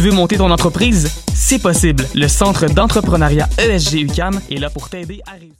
Tu veux monter ton entreprise? C'est possible. Le Centre d'entrepreneuriat ESG UCAM est là pour t'aider à réussir.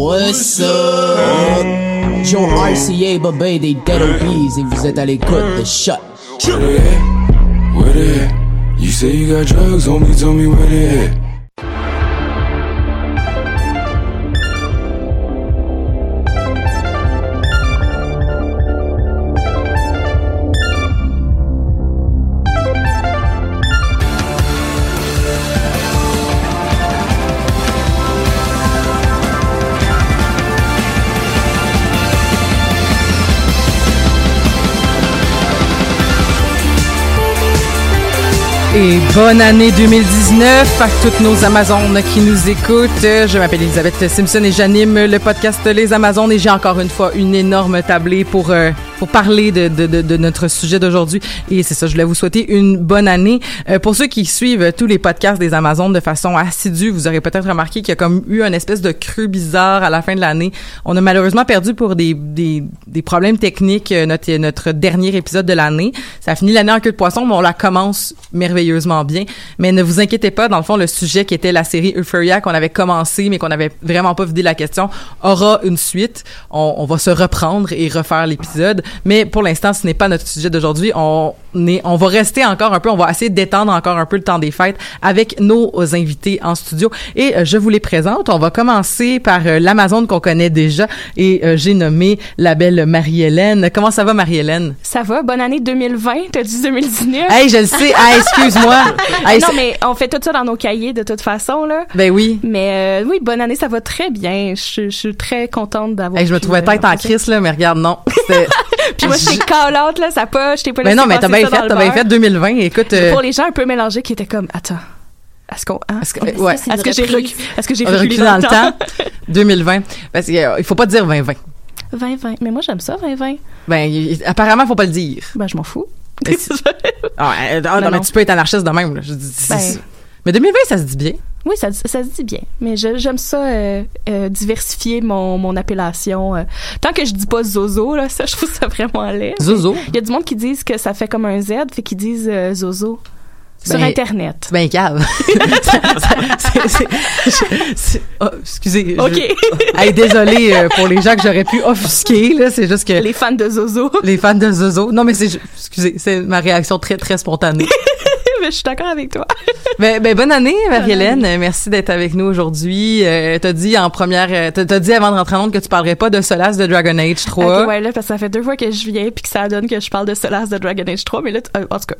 What's up? Joe RCA, Bobé des Dead Obies et vous êtes à l'écoute de Shot. Where they at? Where they at? You say you got drugs on me, tell me where they at. Et bonne année 2019 à toutes nos Amazones qui nous écoutent. Je m'appelle Elisabeth Simpson et j'anime le podcast Les Amazones et j'ai encore une fois une énorme tablée pour euh, pour parler de, de, de, de notre sujet d'aujourd'hui. Et c'est ça, je voulais vous souhaiter une bonne année. Euh, pour ceux qui suivent tous les podcasts des Amazones de façon assidue, vous aurez peut-être remarqué qu'il y a comme eu une espèce de creux bizarre à la fin de l'année. On a malheureusement perdu pour des, des, des problèmes techniques euh, notre, notre dernier épisode de l'année. Ça a fini l'année en queue de poisson, mais on la commence merveilleusement bien. Mais ne vous inquiétez pas, dans le fond, le sujet qui était la série Euphoria qu'on avait commencé, mais qu'on avait vraiment pas vidé la question, aura une suite. On, on va se reprendre et refaire l'épisode. Mais pour l'instant, ce n'est pas notre sujet d'aujourd'hui. On est, on va rester encore un peu, on va essayer d'étendre encore un peu le temps des fêtes avec nos invités en studio. Et euh, je vous les présente. On va commencer par euh, l'Amazon qu'on connaît déjà et euh, j'ai nommé la belle Marie-Hélène. Comment ça va, Marie-Hélène? Ça va. Bonne année 2020. T'as dit 2019. Hey, je le sais. Ah, excuse-moi. Hey, non, mais on fait tout ça dans nos cahiers de toute façon, là. Ben oui. Mais oui, bonne année, ça va très bien. Je, je suis très contente d'avoir. Hey, je me trouvais tête en crise, là, mais regarde, non. Puis moi, j'étais call out, là, ça pas, je t'ai pas Mais non, mais t'as bien fait, t'as bien fait 2020. Écoute, euh, Pour les gens un peu mélangés qui étaient comme, attends, est-ce qu'on, hein? Est-ce que- euh, ouais. Est-ce que j'ai recu- est-ce que j'ai reculé reculé dans le temps. 2020. Parce qu'il il faut pas dire 2020. 2020. Mais moi, j'aime ça, 2020. Ben, apparemment, faut pas le dire. Ben, je m'en fous. Ah, euh, ah, non, Non, mais tu peux être anarchiste de même. Là. Je dis, c'est- Ben. Mais 2020, ça se dit bien. Oui, ça, ça se dit bien. Mais j'aime ça euh, euh, diversifier mon, mon appellation. euh. Tant que je dis pas Zozo, là, ça, je trouve ça vraiment laid. Zozo? Il y a du monde qui disent que ça fait comme un Z, fait qu'ils disent Zozo. Sur Ben, Internet. Bien cave. Oh, excusez. je- OK. Hey, désolé pour les gens que j'aurais pu offusquer. Là, c'est juste que Les fans de Zozo. les fans de Zozo. Non, mais c'est, excusez, c'est ma réaction très très spontanée. Mais je suis d'accord avec toi. Ben, ben, bonne année, Marie-Hélène. Merci d'être avec nous aujourd'hui. Euh, t'as dit en première, euh, t'as, t'as dit avant de rentrer en onde que tu parlerais pas de Solace de Dragon Age 3. Ok, ouais, là, parce que ça fait deux fois que je viens puis que ça donne que je parle de Solace de Dragon Age 3, mais là, euh, en tout cas,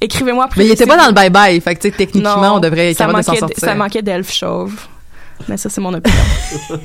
écrivez-moi après. Mais il était pas dans le bye-bye. Fait que, tu sais, techniquement, Non, on devrait être ça capable de s'en manquait, sortir. ça manquait d'elfe chauve. Mais ça, c'est mon opinion.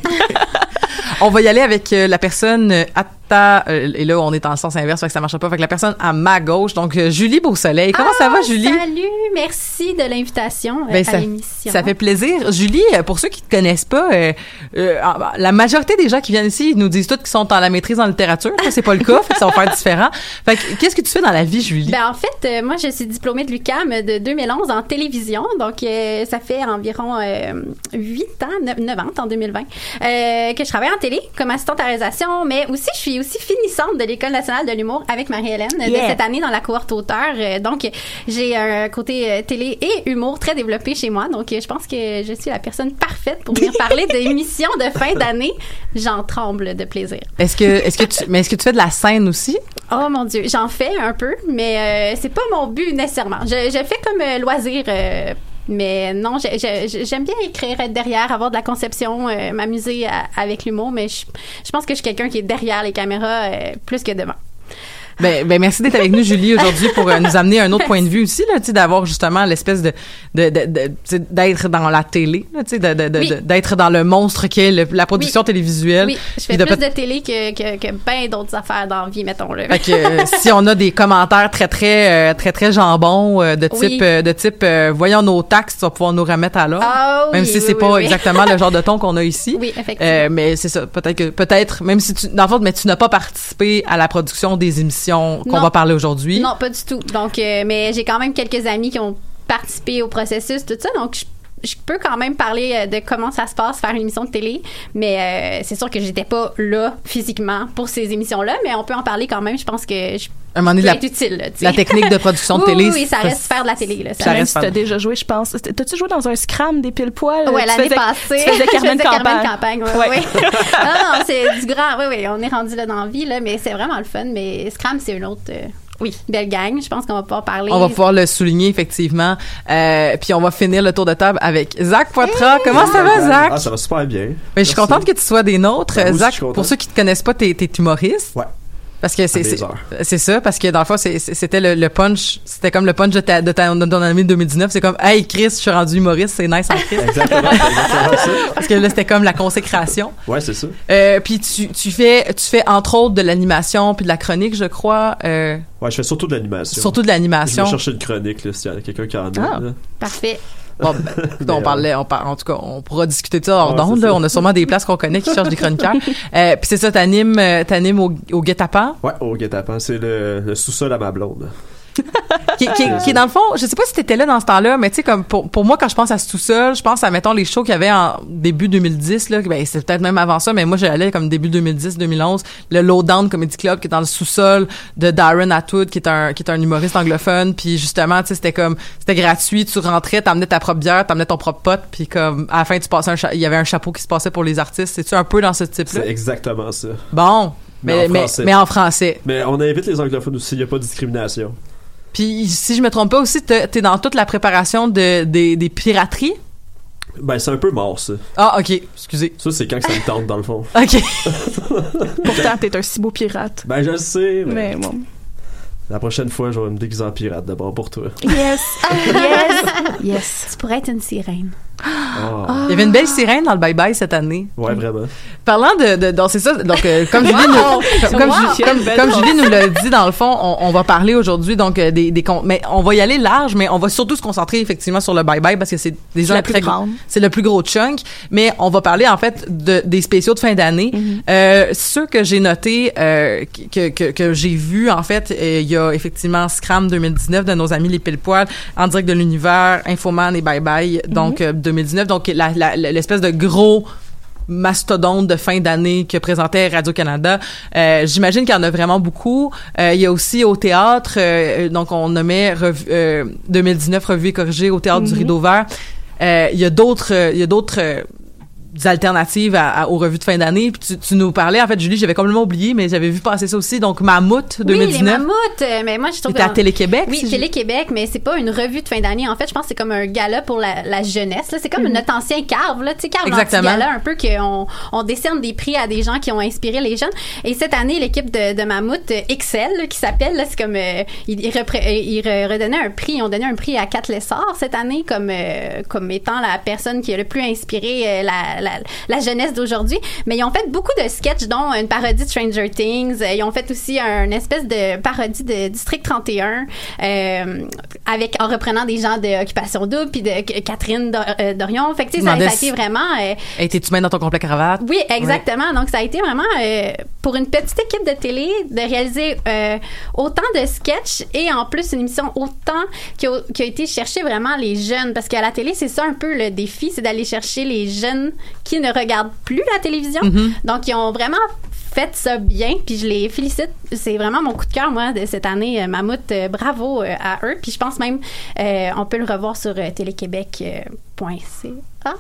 On va y aller avec euh, la personne euh, à ta, euh, et là, on est en sens inverse, fait que ça marche pas. Fait que la personne à ma gauche, donc Julie Beausoleil. Comment ça va, Ah, Julie? Salut, merci de l'invitation Ben, à ça, l'émission. ça fait plaisir. Julie, pour ceux qui te connaissent pas, euh, euh, ah, la majorité des gens qui viennent ici ils nous disent tous qu'ils sont en la maîtrise en littérature. Ça, c'est pas le cas, fait que ça va faire différent. Fait qu'est-ce que tu fais dans la vie, Julie? Ben, en fait, euh, moi, je suis diplômée de l'UCAM de 2011 en télévision. Donc, ça fait environ euh, 8 ans, 9, 9 ans en 2020, euh, que je travaille en télé comme assistante à réalisation. Mais aussi, je suis aussi finissante de l'École nationale de l'humour avec Marie-Hélène Yeah. de cette année dans la cohorte auteur. Euh, donc, j'ai un côté euh, télé et humour très développé chez moi. Donc, euh, je pense que je suis la personne parfaite pour venir parler d'émissions de fin d'année. J'en tremble de plaisir. Est-ce que, est-ce que tu, mais est-ce que tu fais de la scène aussi? Oh mon Dieu, j'en fais un peu, mais euh, c'est pas mon but nécessairement. Je, je fais comme euh, loisir. euh, mais non, j'ai- j'ai- j'aime bien écrire, être derrière, avoir de la conception, euh, m'amuser avec l'humour, mais je, je pense que je suis quelqu'un qui est derrière les caméras euh, plus que devant. Ben, ben merci d'être avec nous, Julie, aujourd'hui pour euh, nous amener un autre point de vue aussi, là, tu sais, d'avoir justement l'espèce de, de, de, d'être dans la télé, là, tu sais, de, Oui. d'être dans le monstre qu'est le- la production Oui. télévisuelle. Oui, je fais plus peut- de télé que, que, que bien d'autres affaires dans la vie, mettons-le. Fait que euh, si on a des commentaires très très euh, très très jambon euh, de type Oui. euh, de type euh, voyons nos taxes, tu vas pouvoir nous remettre à l'ordre. Ah oui, même si c'est pas exactement le genre de ton qu'on a ici. Oui, effectivement. Euh, mais c'est ça, peut-être que peut-être même si tu dans le fond, mais tu n'as pas participé à la production des émissions qu'on va parler aujourd'hui. Non, pas du tout. Donc, euh, mais j'ai quand même quelques amis qui ont participé au processus, tout ça. Donc, je, je peux quand même parler euh, de comment ça se passe faire une émission de télé, mais euh, c'est sûr que j'étais pas là physiquement pour ces émissions-là, mais on peut en parler quand même. Je pense que je Un moment donné, peux la, être utile. là, tu la technique de production de Oui, télé. Oui, oui, ça reste faire de la télé. Là, Ça reste t'as pas- déjà joué, je pense. T'as-tu joué dans un scram des pile poils? Tu l'année passée. Tu faisais Carmen Campagne. Campagne, Ouais. ouais. non, non, c'est du grand. Oui, oui, on est rendu là dans la vie, là, mais c'est vraiment le fun. Mais Scram, c'est une autre. euh, oui, belle gang. Je pense qu'on va pouvoir parler. On va pouvoir le souligner effectivement. Euh, puis on va finir le tour de table avec Zach Poitras. Comment ça va, Zach? Ah, ça va super bien. Mais je suis contente que tu sois des nôtres. Ben, moi Zach, pour ceux qui te connaissent pas, t'es, t'es humoriste. Ouais. Parce que c'est, ça, parce que dans le fond, c'était le, le punch, c'était comme le punch de, ta, de, ta, de ton année 2019. C'est comme, hey Chris, je suis rendu humoriste, c'est nice en Chris. Exactement, c'est exactement ça. parce que là, c'était comme la consécration. Ouais, c'est ça. Euh, puis tu, tu fais, tu fais entre autres de l'animation puis de la chronique, je crois. Euh, Ouais, je fais surtout de l'animation. surtout de Je l'animation. vais chercher une chronique, là, s'il y a quelqu'un qui en a. Ah. Parfait. Bon, ben, écoute, on Mais, parlait, on par- en tout cas, on pourra discuter de ça hors Ouais, d'onde. On a sûrement des places qu'on connaît qui cherchent des chroniqueurs. Euh, puis c'est ça, t'animes, euh, t'animes au, au guet-apens? Ouais, au guet-apens, c'est le, le sous-sol à ma blonde. qui, qui, qui est dans le fond, je sais pas si t'étais là dans ce temps-là, mais tu sais comme pour, pour moi quand je pense à ce tout-seul, je pense à mettons les shows qu'il y avait en début 2010 là, ben c'est peut-être même avant ça, mais moi j'allais comme début 2010-2011, le Lowdown Comedy Club qui est dans le sous-sol de Darren Atwood qui est un qui est un humoriste anglophone, puis justement tu sais c'était comme c'était gratuit, tu rentrais, t'amenais ta propre bière, t'amenais ton propre pote, puis comme à la fin tu passais un il y avait un chapeau qui se passait pour les artistes, c'est tu un peu dans ce type-là? C'est exactement ça. Bon, mais Mais en mais en français. Mais on invite les anglophones aussi, il n'y a pas de discrimination. Puis si je me trompe pas aussi, t'es t'es dans toute la préparation de des, des pirateries? Ben, c'est un peu mort, ça. Ah, ok, excusez. Ça, c'est quand que ça me tente, dans le fond. Ok. Pourtant, t'es un si beau pirate. Ben, je le sais, mais, Mais bon. la prochaine fois, je vais me déguiser en pirate d'abord pour toi. Yes. yes. Yes. Tu pourrais être une sirène. Ah. Il y avait une belle sirène dans le Bye Bye cette année. Ouais, vraiment. Parlant de, de donc c'est ça donc euh, comme Julie Wow! nous, comme, Wow! Julie nous l'a dit dans le fond on, on va parler aujourd'hui donc euh, des des mais on va y aller large mais on va surtout se concentrer effectivement sur le Bye Bye parce que c'est déjà la très gros- grande. c'est le plus gros chunk mais on va parler en fait de des spéciaux de fin d'année Mm-hmm. euh, ceux que j'ai notés euh, que que, que j'ai vu en fait euh, il y a effectivement Scram 2019 de nos amis les pile poil en direct de l'univers Infoman et Bye Bye donc euh, 2019 donc l'espèce de gros mastodonte de fin d'année que présentait Radio-Canada. Euh, J'imagine qu'il y en a vraiment beaucoup. Euh, il y a aussi au théâtre, euh, donc on nommait euh, 2019 Revue et corrigée au théâtre du Rideau Vert. Il y a d'autres, il y a d'autres alternatives à, à- aux revues de fin d'année. Puis tu, tu nous parlais, en fait, Julie, j'avais complètement oublié, mais j'avais vu passer ça aussi. Donc Mammouth Oui, les 2019. mammouths. euh, Mais moi, je trouve C'était à Télé-Québec. Oui, si Télé-Québec, mais c'est pas une revue de fin d'année. En fait, je pense que c'est comme un gala pour la, la jeunesse. là. C'est comme notre ancien Carve, là. Tu sais, Carve, gala un peu qu'on on décerne des prix à des gens qui ont inspiré les jeunes. Et cette année, l'équipe de, de Mammouth euh, Excel, là, qui s'appelle, là, c'est comme, euh, ils, ils euh, ils re- redonnaient un prix, ils ont donné un prix à Kat Lessard cette année comme, euh, comme étant la personne qui a le plus inspiré euh, la, la, la, la jeunesse d'aujourd'hui. Mais ils ont fait beaucoup de sketchs, dont une parodie de Stranger Things. Ils ont fait aussi un espèce de parodie de District 31 euh, avec en reprenant des gens de Occupation Double puis de Catherine Dor- euh, Dorion. Fait que tu sais, ça, ça a été vraiment euh, T'es-tu bien dans ton complet cravate? oui, exactement. Donc, ça a été vraiment euh, pour une petite équipe de télé de réaliser euh, autant de sketchs et en plus une émission autant qui a, qui a été chercher vraiment les jeunes. Parce qu'à la télé, c'est ça un peu le défi, c'est d'aller chercher les jeunes qui ne regardent plus la télévision. Mhm. Donc, ils ont vraiment fait ça bien, puis je les félicite. C'est vraiment mon coup de cœur, moi, de cette année. Euh, Mammouth, euh, bravo euh, à eux. Puis je pense même, euh, on peut le revoir sur téléquébec.ca.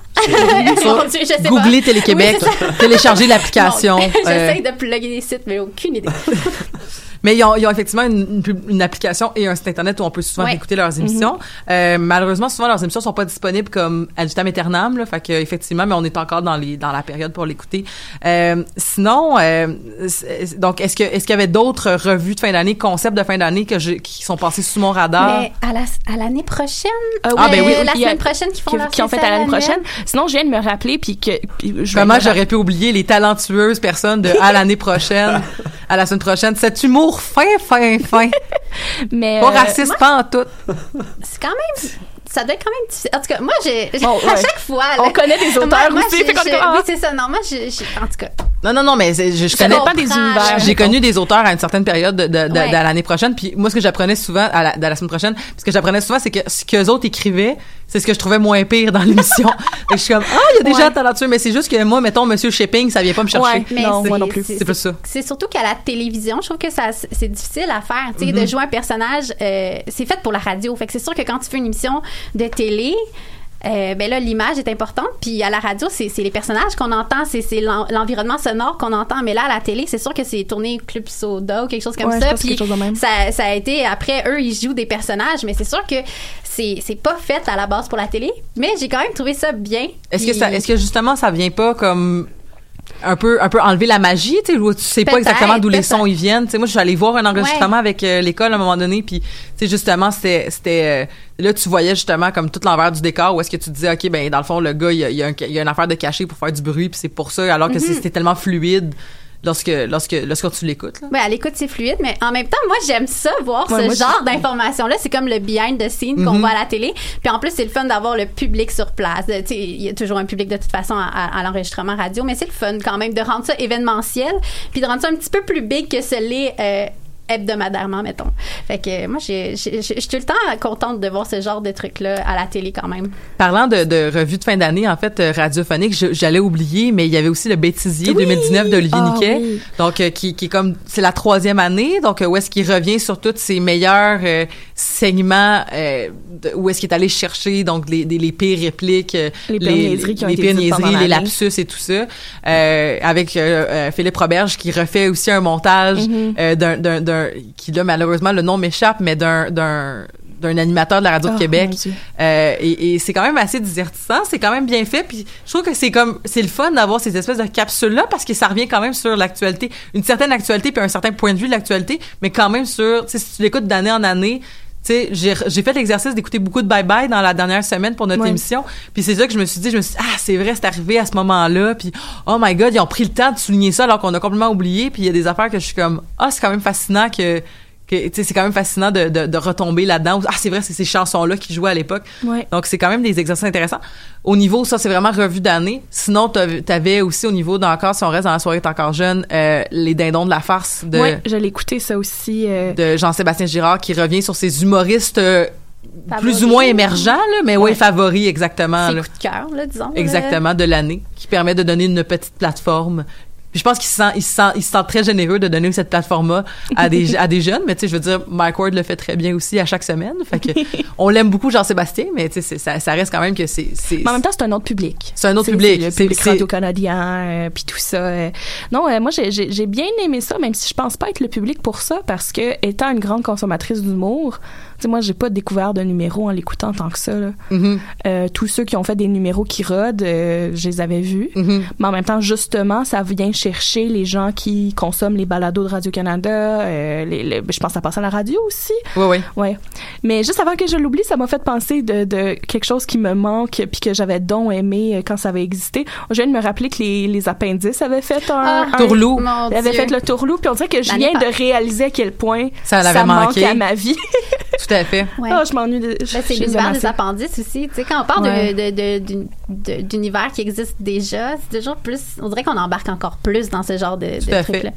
Mon Dieu. Googlez Télé-Québec, Oui, téléchargez l'application. Euh, J'essaye de plugger des sites, mais aucune idée. Mais ils ont, ils ont effectivement une, une application et un site internet où on peut souvent Ouais. écouter leurs émissions. Euh, malheureusement, souvent leurs émissions sont pas disponibles comme ad vitam aeternam, là, fait que effectivement, mais on est encore dans les dans la période pour l'écouter. Euh, sinon, euh, donc est-ce que est-ce qu'il y avait d'autres revues de fin d'année, concepts de fin d'année que je, qui sont passés sous mon radar? Mais à la, à l'année prochaine? Euh, Ah, ben oui, la a- semaine prochaine qui font qui, leur qui ont fait à l'année prochaine. Sinon, je viens de me rappeler puis que puis je vais Comment me- j'aurais pu oublier les talentueuses personnes de à l'année prochaine, à la semaine prochaine, cet humour fin, fin, fin, mais Euh, pas raciste, pas en tout. C'est quand même. Ça doit être quand même difficile. En tout cas, moi, j'ai. Bon, à ouais. chaque fois. On connaît des auteurs Moi- moi, aussi, comme, ah. Oui, c'est ça. Non, moi, j'ai. j'ai- En tout cas. Non, non, non, mais je, je connais dépend des univers, J'ai connu des auteurs à une certaine période de, de, de- Ouais. de l'année prochaine. Puis moi, ce que j'apprenais souvent à la, de la semaine prochaine, ce que j'apprenais souvent, c'est que ce qu'eux autres écrivaient, c'est ce que je trouvais moins pire dans l'émission. Je suis comme, ah, il y a des Ouais. gens talentueux, mais c'est juste que moi, mettons, Monsieur Shipping, ça vient pas me chercher. Ouais. Mais Non, c'est- moi non plus. c'est- C'est pas ça. C'est surtout qu'à la télévision, je trouve que ça c'est difficile à faire. Tu sais, de Mhm. jouer un personnage, euh, c'est fait pour la radio. Fait que c'est sûr que quand tu fais une émission de télé. euh, ben là, l'image est importante. Puis à la radio, c'est c'est les personnages qu'on entend, c'est c'est l'en- l'environnement sonore qu'on entend. Mais là, à la télé, c'est sûr que c'est tourné Club Soda ou quelque chose comme Ouais, je ça. Puis quelque chose de même. ça, ça a été après eux, ils jouent des personnages, mais c'est sûr que c'est c'est pas fait à la base pour la télé. Mais j'ai quand même trouvé ça bien. Est-ce que ça, est-ce que justement, ça vient pas comme un peu, un peu enlever la magie, tu sais, où tu sais pas exactement d'où les sons ils viennent. Tu sais, moi, je suis allée voir un enregistrement avec euh, l'école à un moment donné, puis tu sais, justement, c'était, c'était, euh, là, tu voyais justement comme tout l'envers du décor, où est-ce que tu disais, ok, ben dans le fond, le gars, il y a, il y a, un- il y a une affaire de cachet pour faire du bruit, puis c'est pour ça, alors que Mhm. c'était tellement fluide lorsque, lorsque, lorsque tu l'écoutes. là. Ouais, à l'écoute, c'est fluide, mais en même temps, moi, j'aime ça, voir Ouais, ce moi, genre d'informations-là. C'est comme le behind the scene qu'on Mhm. voit à la télé. Puis en plus, c'est le fun d'avoir le public sur place. Tu sais, il y a toujours un public de toute façon à, à- à l'enregistrement radio, mais c'est le fun quand même de rendre ça événementiel, puis de rendre ça un petit peu plus big que ce l'est euh, hebdomadairement, mettons. Fait que moi, j'ai- j'ai- j'ai- je suis tout le temps contente de voir ce genre de trucs-là à la télé quand même. Parlant de, de revue de fin d'année, en fait, euh, radiophonique, j'allais oublier, mais il y avait aussi le Bêtisier 2019 d'Olivier Ah, Niquet. oui. Donc, euh, qui, qui est comme, c'est la troisième année, donc euh, où est-ce qu'il revient sur tous ses meilleurs euh, segments, euh, de- où est-ce qu'il est allé chercher, donc, les, des- les pires répliques, euh, Les pires niaiseries qui ont les été niaiseries, les lapsus et tout ça, euh, avec Philippe Roberge qui refait aussi un montage Mhm. euh, d'un, d'un, qui là, malheureusement, le nom m'échappe, mais d'un, d'un, d'un animateur de la radio de Oh, Québec. mon Dieu. Euh, et, et c'est quand même assez divertissant, c'est quand même bien fait. Puis je trouve que c'est comme c'est le fun d'avoir ces espèces de capsules là parce que ça revient quand même sur l'actualité, une certaine actualité puis un certain point de vue de l'actualité, mais quand même sur, si tu l'écoutes d'année en année. Tu sais, j'ai, fait l'exercice d'écouter beaucoup de Bye Bye dans la dernière semaine pour notre Ouais. émission. Puis c'est ça que je me suis dit, je me suis dit, ah, c'est vrai, c'est arrivé à ce moment-là. Puis, oh my God, ils ont pris le temps de souligner ça alors qu'on a complètement oublié. Puis il y a des affaires que je suis comme, ah, c'est quand même fascinant que, c'est quand même fascinant de, de, de retomber là-dedans. Ah, c'est vrai, c'est ces chansons-là qui jouaient à l'époque. Ouais. Donc, c'est quand même des exercices intéressants. Au niveau, ça, c'est vraiment revue d'année. Sinon, t'av- t'avais aussi au niveau d'encore, si on reste dans la soirée, t'es encore jeune, euh, les dindons de la farce de, Ouais, je l'ai écouté ça aussi. euh, de Jean-Sébastien Girard qui revient sur ses humoristes euh, Favoris. plus ou moins émergents, là, mais ouais, Ouais. favoris, exactement. C'est coup de cœur, là, disons. Exactement, de l'année, qui permet de donner une petite plateforme. Puis je pense qu'il se sent, il se sent, il se sent très généreux de donner cette plateforme-là à des, à des jeunes. Mais tu sais, je veux dire, Mike Ward le fait très bien aussi à chaque semaine. Fait que on l'aime beaucoup, Jean-Sébastien, mais tu sais, ça, ça reste quand même que c'est, c'est, Mais en même temps, c'est un autre public. C'est un autre C'est- public. c'est Le public radio-canadien, euh, puis tout ça. euh. Non, euh, moi, j'ai bien aimé ça, même si je pense pas être le public pour ça, parce que, étant une grande consommatrice d'humour, sais, moi, j'ai pas découvert de numéro en l'écoutant tant que ça. là. Mhm. Euh, tous ceux qui ont fait des numéros qui rodent, euh, je les avais vus. Mhm. Mais en même temps, justement, ça vient chercher les gens qui consomment les balados de Radio-Canada. euh, les, les- je pense que ça passe à la radio aussi. Oui, oui. Ouais. Mais juste avant que je l'oublie, ça m'a fait penser de, de quelque chose qui me manque puis que j'avais donc aimé quand ça avait existé. Je viens de me rappeler que les, les appendices avaient fait un... Ah, un- Tourlou. Ils avaient Dieu. fait le tourlou, puis on dirait que je viens de réaliser à quel point Ça manque à ma vie. Tout à fait. Ouais. Ah, je m'ennuie de. Ben, c'est l'univers des appendices aussi. Tu sais, quand on parle de- Ouais. de- de- d'uni- de- d'univers qui existe déjà, c'est toujours plus. On dirait qu'on embarque encore plus dans ce genre de, Tout de à fait. trucs-là.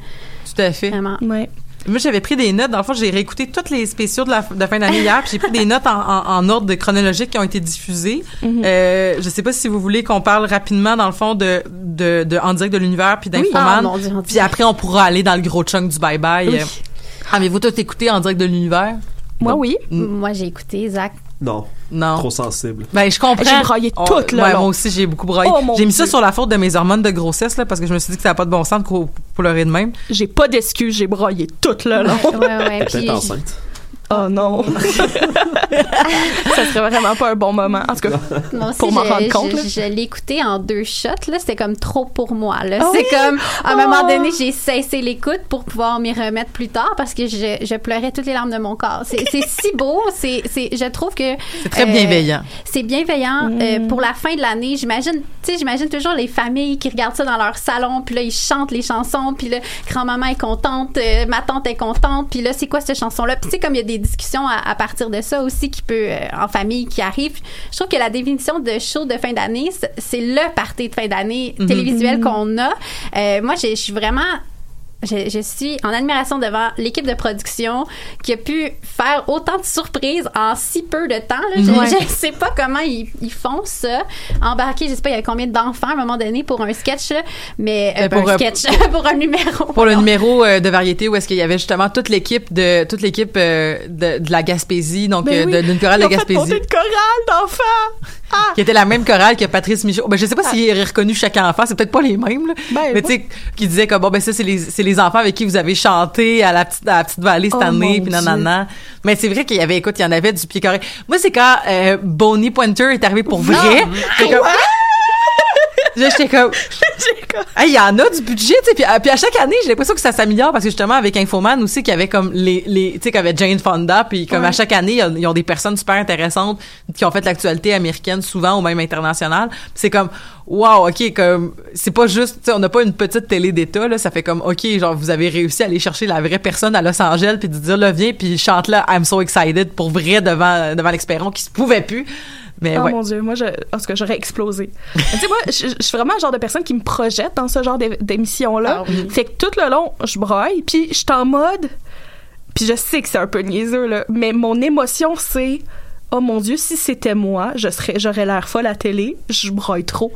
Tout à fait. Vraiment. Ouais. Moi, j'avais pris des notes. Dans le fond, j'ai réécouté tous les spéciaux de la de fin d'année hier, puis j'ai pris des notes en, en, en ordre de chronologique qui ont été diffusés. Mhm. Euh, je sais pas si vous voulez qu'on parle rapidement, dans le fond, de, de, de En direct de l'univers puis Ah, d'Infoman. mon puis après, on pourra aller dans le gros chunk du bye-bye. Oui. Euh, Avez-vous tout écouté En direct de l'univers? Moi, oui. Moi, j'ai écouté Zach. Non, Non. trop sensible. Ben, je comprends. J'ai broyé Oh, toute, là, ouais, moi aussi, j'ai beaucoup broyé. Oh, j'ai mis ça sur la faute de mes hormones de grossesse, là, parce que je me suis dit que ça n'a pas de bon sens de pleurer de même. J'ai pas d'excuses, j'ai broyé tout le long. Ouais, ouais. Peut-être puis- enceinte. Oh non. ça serait vraiment pas un bon moment. En tout cas, Moi aussi, pour m'en je- rendre compte. Je, je l'ai écouté en deux shots. Là, c'était comme trop pour moi. Là. Ah c'est oui? comme à un moment Oh. donné, j'ai cessé l'écoute pour pouvoir m'y remettre plus tard parce que je, je pleurais toutes les larmes de mon corps. C'est, c'est si beau. C'est, c'est, je trouve que C'est très euh, bienveillant. C'est bienveillant Mm. euh, pour la fin de l'année. J'imagine, tu sais, j'imagine toujours les familles qui regardent ça dans leur salon, puis là ils chantent les chansons, puis là grand-maman est contente, euh, ma tante est contente, puis là c'est quoi cette chanson-là? Puis tu sais comme il y a des discussions à, à partir de ça aussi qui peut euh, en famille qui arrivent. Je trouve que la définition de show de fin d'année, c'est- le party de fin d'année Mhm. télévisuel qu'on a. Euh, moi, je suis vraiment je, je suis en admiration devant l'équipe de production qui a pu faire autant de surprises en si peu de temps. là. Je, je sais pas comment ils, ils font ça. Embarquer, je sais pas, il y avait combien d'enfants à un moment donné pour un sketch, là, mais euh, Euh, pour, un euh, sketch, pour un numéro. Pour le numéro euh, de variété où est-ce qu'il y avait justement toute l'équipe de toute l'équipe euh, de, de la Gaspésie, donc Ben oui. d'une chorale de fait Gaspésie, monter une chorale d'enfants. Ah! qui était la même chorale que Patrice Michaud. Ben je sais pas s'il est reconnu chaque enfant, c'est peut-être pas les mêmes, là. Ben, mais tu sais, qui disait que bon ben ça c'est les c'est les enfants avec qui vous avez chanté à la petite à la petite vallée cette Oh, année, puis nanana. Mais c'est vrai qu'il y avait écoute, il y en avait du pied carré. Moi c'est quand euh, Bonnie Pointer est arrivé pour vrai. J'étais comme- comme Hey, il y en a du budget, tu sais. Puis, à- puis à chaque année, j'ai l'impression que ça s'améliore parce que justement, avec Infoman aussi, qu'il y avait comme les, les tu sais, qu'il y avait Jane Fonda, puis comme à chaque année, il ils ont des personnes super intéressantes qui ont fait l'actualité américaine souvent ou même internationale. C'est comme, wow, ok, comme, c'est pas juste, tu sais, on n'a pas une petite télé d'État, là. Ça fait comme, ok, genre, vous avez réussi à aller chercher la vraie personne à Los Angeles puis de dire, là, viens, puis chante là, I'm so excited pour vrai devant, devant l'expérience qui se pouvait plus. Mais Oh ouais. mon dieu, moi, je, en tout cas, j'aurais explosé. Tu sais, moi, je, je suis vraiment le genre de personne qui me projette dans ce genre d'é- d'émission-là. Ah oui. Fait que tout le long, je broille, puis je suis en mode. Puis je sais que c'est un peu niaiseux, là, mais mon émotion, c'est. Oh mon dieu, si c'était moi, je serais, j'aurais l'air folle à la télé, je broille trop.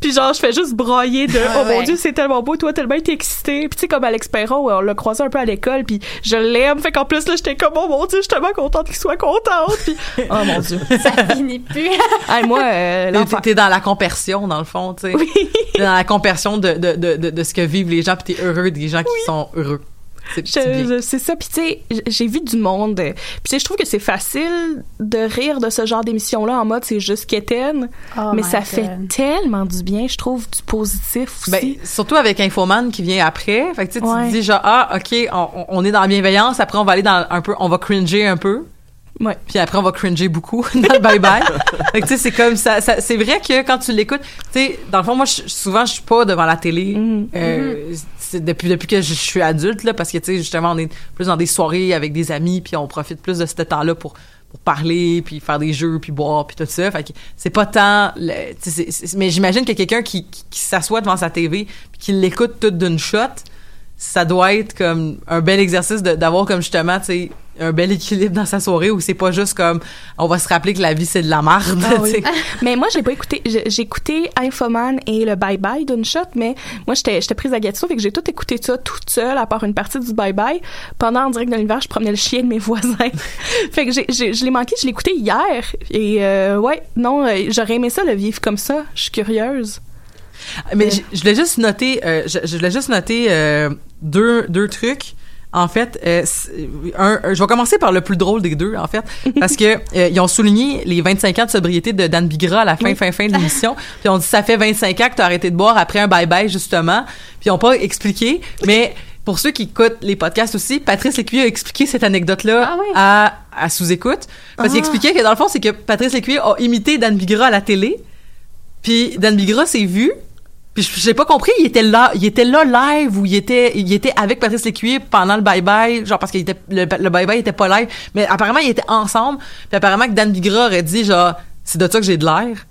Puis genre, je fais juste broyer de Ah Oh mon dieu, c'est tellement beau, toi, tellement été excitée. Puis tu sais, comme Alex Perron, on l'a croisé un peu à l'école, puis je l'aime. Fait qu'en plus, là, j'étais comme Oh mon dieu, je suis tellement contente qu'il soit contente. Puis, oh mon dieu. Ça finit plus. Hey, moi, euh, T'es-. T'es dans la compersion, dans le fond, tu sais. T'es dans la compersion de, de, de, de, de ce que vivent les gens, puis t'es heureux des gens qui sont heureux. C'est ça. Puis tu sais, j'ai vu du monde. Puis tu sais, je trouve que c'est facile de rire de ce genre d'émission-là en mode c'est juste quétaine. Oh mais ça fait tellement du bien, je trouve, du positif aussi. Ben, surtout avec Infoman qui vient après. Fait que tu sais, tu Ouais. te dis genre, ah, OK, on, est dans la bienveillance, après on va aller dans un peu, on va cringer un peu. Ouais. Puis après, on va cringer beaucoup dans le bye-bye. fait que tu sais, c'est comme ça, ça- c'est vrai que quand tu l'écoutes, tu sais, dans le fond, moi, je- souvent, je suis pas devant la télé. Mhm. Euh, c'est depuis, depuis que je, suis adulte, là, parce que, tu sais, justement, on est plus dans des soirées avec des amis, puis on profite plus de ce temps-là pour pour parler puis faire des jeux puis boire puis tout ça. Fait que c'est pas tant le- c'est- mais j'imagine que quelqu'un qui, qui, qui s'assoit devant sa TV puis qui l'écoute toute d'une shot ça doit être comme un bel exercice d'avoir comme justement tu sais un bel équilibre dans sa soirée où c'est pas juste comme on va se rappeler que la vie c'est de la marde Ah oui. mais moi, j'ai pas écouté. J'ai écouté Infoman et le Bye Bye d'une shot, mais moi, j'étais j'étais prise à Gatineau, fait que j'ai tout écouté ça toute seule, à part une partie du Bye Bye. Pendant en direct de l'univers, je promenais le chien de mes voisins. fait que j'ai- je l'ai manqué, je l'ai écouté hier. Et euh, ouais, non, euh, j'aurais aimé ça le vivre comme ça. Je suis curieuse. Mais je, je voulais juste noter, euh, je, je voulais juste noter euh, deux, deux trucs. En fait, euh, un, un- je vais commencer par le plus drôle des deux, en fait, parce que euh, ils ont souligné les 25 ans de sobriété de Dan Bigra à la fin, fin, fin de l'émission. Puis on dit ça fait 25 ans que tu as arrêté de boire après un bye-bye, justement. Puis ils ont pas expliqué, mais pour ceux qui écoutent les podcasts aussi, Patrice Lécuyer a expliqué cette anecdote-là à, à sous-écoute. Parce qu'il Ah. expliquait que dans le fond, c'est que Patrice Lécuyer a imité Dan Bigra à la télé. Puis Dan Bigra s'est vu. Puis j'ai pas compris, il était là, il était là live ou il était, il était avec Patrice Lécuyer pendant le bye bye, genre parce était le, le bye bye était pas live, mais apparemment ils étaient ensemble. Puis apparemment que Dan Bigra aurait dit genre c'est de ça que j'ai de l'air.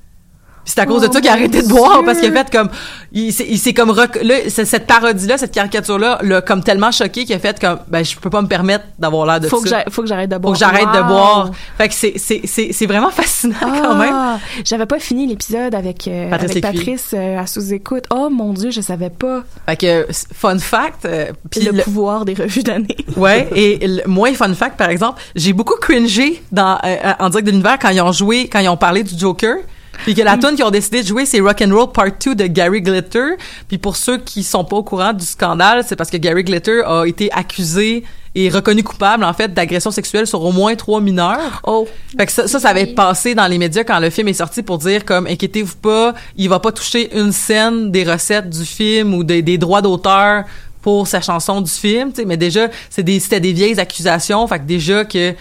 C'est à cause Oh de ça qu'il a mon arrêté de boire parce qu'il a fait comme il s'est comme rec- là cette parodie là, cette caricature là, l'a comme tellement choqué qu'il a fait comme ben je peux pas me permettre d'avoir l'air de Faut ça. que faut que j'arrête de Faut boire. que j'arrête de boire. Fait que c'est c'est c'est c'est vraiment fascinant quand même. Ah, J'avais pas fini l'épisode avec, euh, Patrice avec Lécuyer. Patrice euh, à sous-écoute. Oh mon Dieu, je savais pas. Fait que fun fact euh, puis le, pouvoir des revues d'année. Ouais, et le, moi, fun fact, par exemple, j'ai beaucoup cringé dans, euh, en direct de l'univers quand ils ont joué, quand ils ont parlé du Joker. Puis que la tune qu'ils ont décidé de jouer, c'est Rock and Roll Part 2 de Gary Glitter. Puis pour ceux qui sont pas au courant du scandale, c'est parce que Gary Glitter a été accusé et reconnu coupable, en fait, d'agression sexuelle sur au moins trois mineurs. Oh. Fait que ça, ça, ça avait passé dans les médias quand le film est sorti pour dire comme, inquiétez-vous pas, il va pas toucher une scène des recettes du film ou des, des droits d'auteur pour sa chanson du film, mais déjà, c'est des, c'était des vieilles accusations, fait que déjà que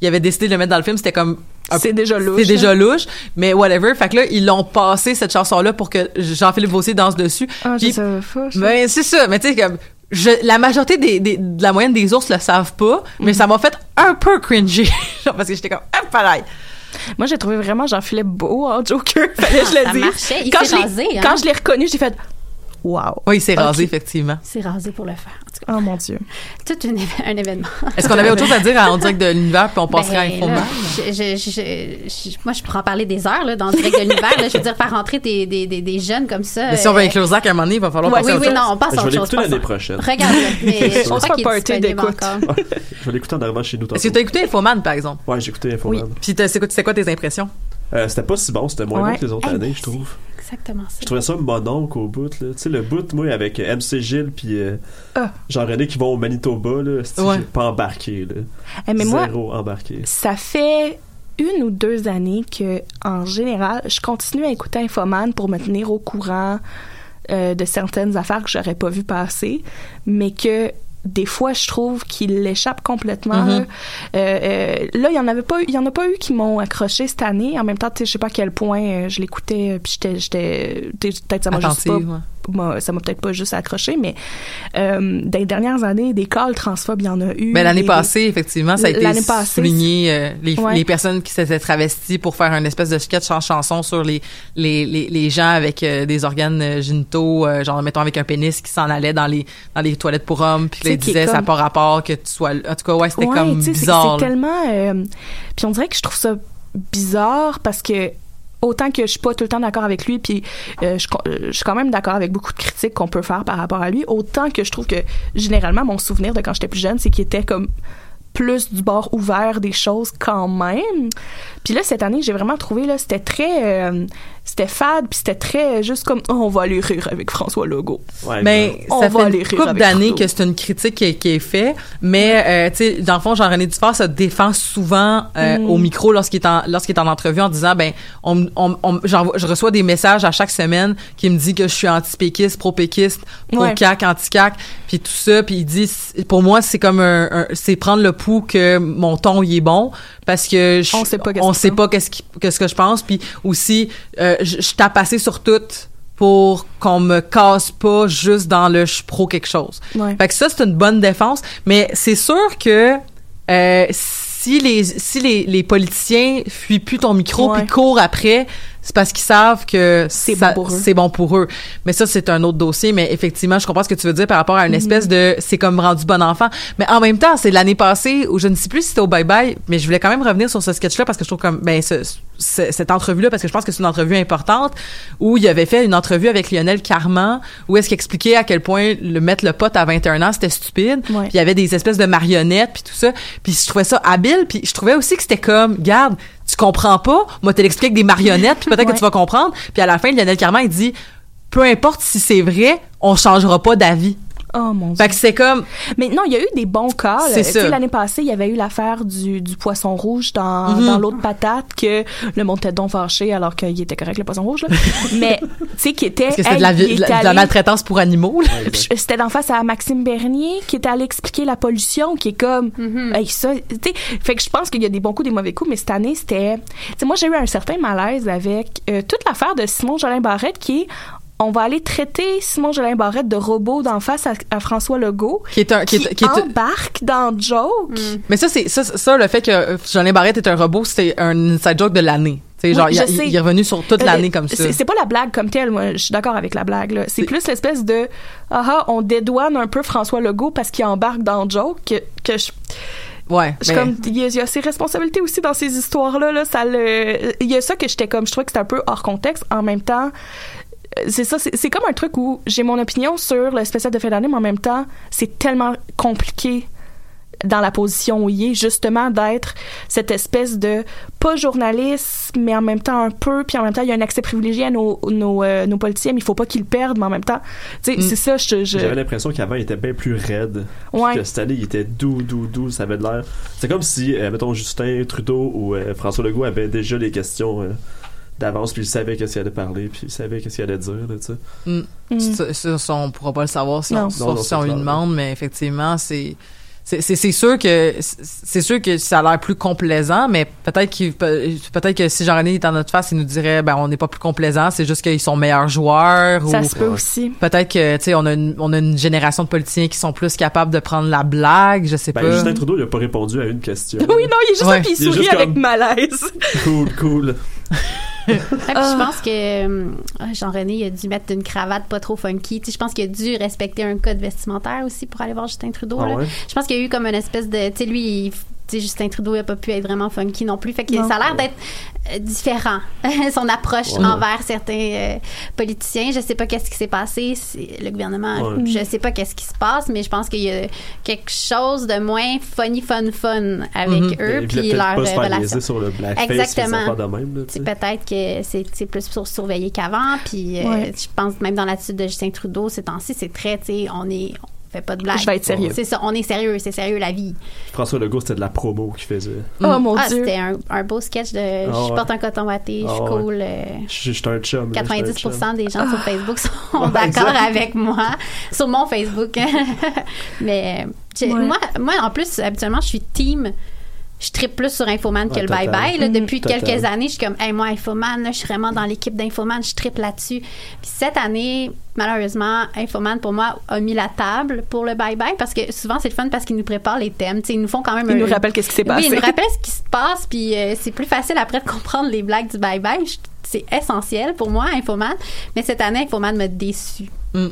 il avait décidé de le mettre dans le film, c'était comme C'est déjà louche, C'est déjà hein. louche, mais whatever. Fait que là, ils l'ont passé cette chanson-là pour que Jean-Philippe Vautier danse dessus. Ah, je Puis- ça. ben, c'est ça. Mais tu sais, comme, je, la majorité des, des- de la moyenne des ours le savent pas, mais ça m'a fait un peu cringy. Genre, parce que j'étais comme, ah, pareil. Moi, j'ai trouvé vraiment Jean-Philippe beau en Joker. Fallait que je le Ça dise. marchait. Il Quand s'est je l'ai- rasé, hein. Quand je l'ai reconnu, j'ai fait Wow. Oui, il s'est rasé, effectivement. C'est rasé pour le faire. Oh mon Dieu. tout une un événement. Est-ce qu'on avait autre chose à dire en direct de l'univers, puis on passerait à Ben, je- je- je- je- moi, je pourrais en parler des heures là, dans le direct de l'univers. Je veux dire, faire rentrer des, des, des, des jeunes comme ça. Mais si on va euh, inclure Zach à un moment donné, il va falloir Ouais, passer oui, à autre oui, chose. non, on passe Je à vais autre chose. l'écouter passons. l'année prochaine. Regarde, mais je On crois qu'il est d'écoute. encore. Je vais l'écouter en arrivant chez nous. Est-ce que tu as écouté Infoman, par exemple? Ouais, j'ai écouté. Infoman. Puis t'as- c'est quoi, c'est quoi tes impressions? Euh, c'était pas si bon, c'était moins Ouais. bon que les autres Hey, années, je trouve. Exactement ça. Je trouvais ça mononcle au bout. Tu sais, le bout, moi, avec euh, MC Gilles puis euh, Ah. Jean-René qui vont au Manitoba, là. Ouais. Pas embarqué, là. Eh, mais moi- Zéro embarqué. Ça fait une ou deux années que, en général, je continue à écouter Infoman pour me tenir au courant euh, de certaines affaires que j'aurais pas vu passer, mais que des fois, je trouve qu'il l'échappe complètement. Mhm. là. Euh, euh, là, il y en avait pas, eu- il y en a pas eu qui m'ont accroché cette année. En même temps, tu sais, je sais pas à quel point euh, je l'écoutais, puis j'étais, j'étais, peut-être ça m'a juste pas, ouais. Ça m'a peut-être pas juste accroché, mais euh, dans les dernières années, des calls transphobes, il y en a eu. Ben, l'année passée, effectivement, ça a été passée, souligné euh, les, Ouais. les personnes qui s'étaient travesties pour faire une espèce de sketch en chanson sur les les, les, les gens avec euh, des organes génitaux, genre mettons avec un pénis qui s'en allait dans les dans les toilettes pour hommes, puis ils disaient ça n'a pas rapport que tu sois en tout cas ouais c'était Ouais, comme bizarre. C'est tellement. puis on dirait que je trouve ça bizarre parce que autant que je suis pas tout le temps d'accord avec lui, puis euh, je, euh, je suis quand même d'accord avec beaucoup de critiques qu'on peut faire par rapport à lui, autant que je trouve que généralement mon souvenir de quand j'étais plus jeune, c'est qu'il était comme plus du bord ouvert des choses quand même. Puis là cette année, j'ai vraiment trouvé là c'était très euh, c'était fade puis c'était très juste comme Oh, on va aller rire avec François Legault. mais on ça va fait aller une rire couple d'années que c'est une critique qui, qui est faite, mais euh, tu sais, dans le fond, Jean-René Dufort se défend souvent euh, Mm. au micro lorsqu'il est en lorsqu'il est en entrevue en disant ben on, on, je reçois des messages à chaque semaine qui me dit que je suis anti-péquiste, pro-péquiste, Ouais. pro-cac, anti-cac, puis tout ça, puis il dit pour moi c'est comme un, un- c'est prendre le pouls que mon ton il est bon parce que je- On sait pas qu'est-ce qu'est-ce que je pense puis aussi euh, je, je tape assez sur tout pour qu'on me casse pas juste dans le je pro quelque chose. Ouais. Fait que ça c'est une bonne défense, mais c'est sûr que euh, si les si les, les politiciens fuient plus ton micro puis courent après, c'est parce qu'ils savent que C'est bon pour eux. c'est bon pour eux. Mais ça c'est un autre dossier, mais effectivement, je comprends ce que tu veux dire par rapport à une Mhm. espèce de c'est comme rendu bon enfant. Mais en même temps, c'est l'année passée où je ne sais plus si c'était au bye bye, mais je voulais quand même revenir sur ce sketch là parce que je trouve comme ben ce- ce- cette entrevue là parce que je pense que c'est une entrevue importante où il avait fait une entrevue avec Lionel Carman où est-ce qu'il expliquait à quel point le mettre le pote à 21 ans c'était stupide Ouais. puis il y avait des espèces de marionnettes puis tout ça puis je trouvais ça habile puis je trouvais aussi que c'était comme garde tu comprends pas moi te l'explique des marionnettes puis peut-être Ouais. que tu vas comprendre puis à la fin Lionel Carman il dit peu importe si c'est vrai on changera pas d'avis Oh mon dieu. Fait que c'est comme. Mais non, il y a eu des bons cas. C'est Tu sais, ça. L'année passée, il y avait eu l'affaire du, du poisson rouge dans, Mhm. dans l'autre patate que le monde était donc fâché alors qu'il était correct, le poisson rouge. Là. Mais, tu sais, qui était. Parce que c'était de la, de maltraitance pour animaux. C'était d'en face à Maxime Bernier qui était allé expliquer la pollution, qui est comme, hey, ça, tu sais, fait que je pense qu'il y a des bons coups, des mauvais coups, mais cette année c'était, tu sais, moi j'ai eu un certain malaise avec euh, toute l'affaire de Simon Jolin Barrette qui est, on va aller traiter Simon Jolin Barrette de robot d'en face à, à François Legault, Qui est un. Qui est, qui est- embarque dans joke. Mais ça, c'est ça, ça, le fait que Jolin Barrette est un robot, c'est un inside joke de l'année. Oui, genre, il, je a- sais. il est revenu sur toute Euh, l'année comme ça. C'est pas la blague comme telle, moi, je suis d'accord avec la blague. C'est plus l'espèce de ah ah, on dédouane un peu François Legault parce qu'il embarque dans joke que, que je. Ouais. Je mais- comme il y, a, ses responsabilités aussi dans ces histoires là ça le il y a ça que j'étais comme je trouvais que c'était un peu hors contexte en même temps c'est ça c'est comme un truc où j'ai mon opinion sur le spécial de fin d'année mais en même temps c'est tellement compliqué dans la position où il est justement d'être cette espèce de pas journaliste mais en même temps un peu puis en même temps il y a un accès privilégié à nos nos, euh, nos politiciens mais il faut pas qu'ils le perdent mais en même temps tu sais Mm. c'est ça je, J'avais l'impression qu'avant, il était bien plus raide. Ouais. Que cette année, il était doux, doux, doux. Ça avait de l'air. C'est comme si, euh, mettons, Justin Trudeau ou euh, François Legault avaient déjà les questions d'avance, puis il savait qu'est-ce qu'il allait parler, puis il savait qu'est-ce qu'il allait dire, là, tu sais. Mm. Mm. Ça, ça, on pourra pas le savoir si Non. on, sauf Non, non, si c'est on lui demande, mais effectivement, c'est c'est sûr que c'est sûr que ça a l'air plus complaisant, mais peut-être qu'il peut- peut-être que si Jean-René est en notre face, il nous dirait ben on n'est pas plus complaisant, c'est juste qu'ils sont meilleurs joueurs. Ça ou se peut aussi. Peut-être que tu sais on a une on a une génération de politiciens qui sont plus capables de prendre la blague, je sais Ben, pas. Justin Trudeau, il a pas répondu à une question. oui non il est juste Ouais. là puis il Il est sourit juste avec comme- malaise Cool, cool. Puis Ah. je pense que euh, Jean-René il a dû mettre une cravate pas trop funky. Tu sais, je pense qu'il a dû respecter un code vestimentaire aussi pour aller voir Justin Trudeau. Ah là. ouais? Je pense qu'il y a eu comme une espèce de... Tu sais, lui, il- Justin Trudeau il a pas pu être vraiment funky non plus. Fait que Non. ça a l'air d'être euh, différent, son approche Ouais. envers certains euh, politiciens. Je sais pas qu'est-ce qui s'est passé. Le gouvernement, Ouais. je sais pas qu'est-ce qui se passe, mais je pense qu'il y a quelque chose de moins funny, fun, fun avec Mhm. eux. Voulait Puis leur pas se euh, relation. niaiser sur le blackface, Exactement. peut-être que c'est plus sur surveillé qu'avant. Puis euh, je pense même dans l'attitude de Justin Trudeau, ces temps-ci, c'est très, tu sais, on est. On pas de blagues. Je vais être sérieux. C'est ça, on est sérieux, c'est sérieux la vie. François Legault, c'était de la promo qu'il faisait. oh mon ah, dieu c'était un, un beau sketch de je ouais. porte un coton watté, je suis Ah cool. euh, Je suis un chum. là, j'étais un chum. 90% des gens sur Facebook sont Ouais, d'accord avec moi sur mon Facebook. Mais euh, Ouais. moi, moi, en plus, habituellement, je suis team. Je tripe plus sur Infoman que le bye-bye. là. Mhm. Depuis Total. quelques années, je suis comme, hey, moi, Infoman, là, je suis vraiment dans l'équipe d'Infoman, je tripe là-dessus. Puis cette année, malheureusement, Infoman, pour moi, a mis la table pour le bye-bye parce que souvent, c'est le fun parce qu'ils nous préparent les thèmes. Ils nous font quand même il un- nous rappelle qu'est-ce qui s'est oui, passé il nous rappelle ce qui se passe, puis euh, c'est plus facile après de comprendre les blagues du bye-bye. Je- C'est essentiel pour moi, Infoman. Mais cette année, Infoman m'a déçu. Mm.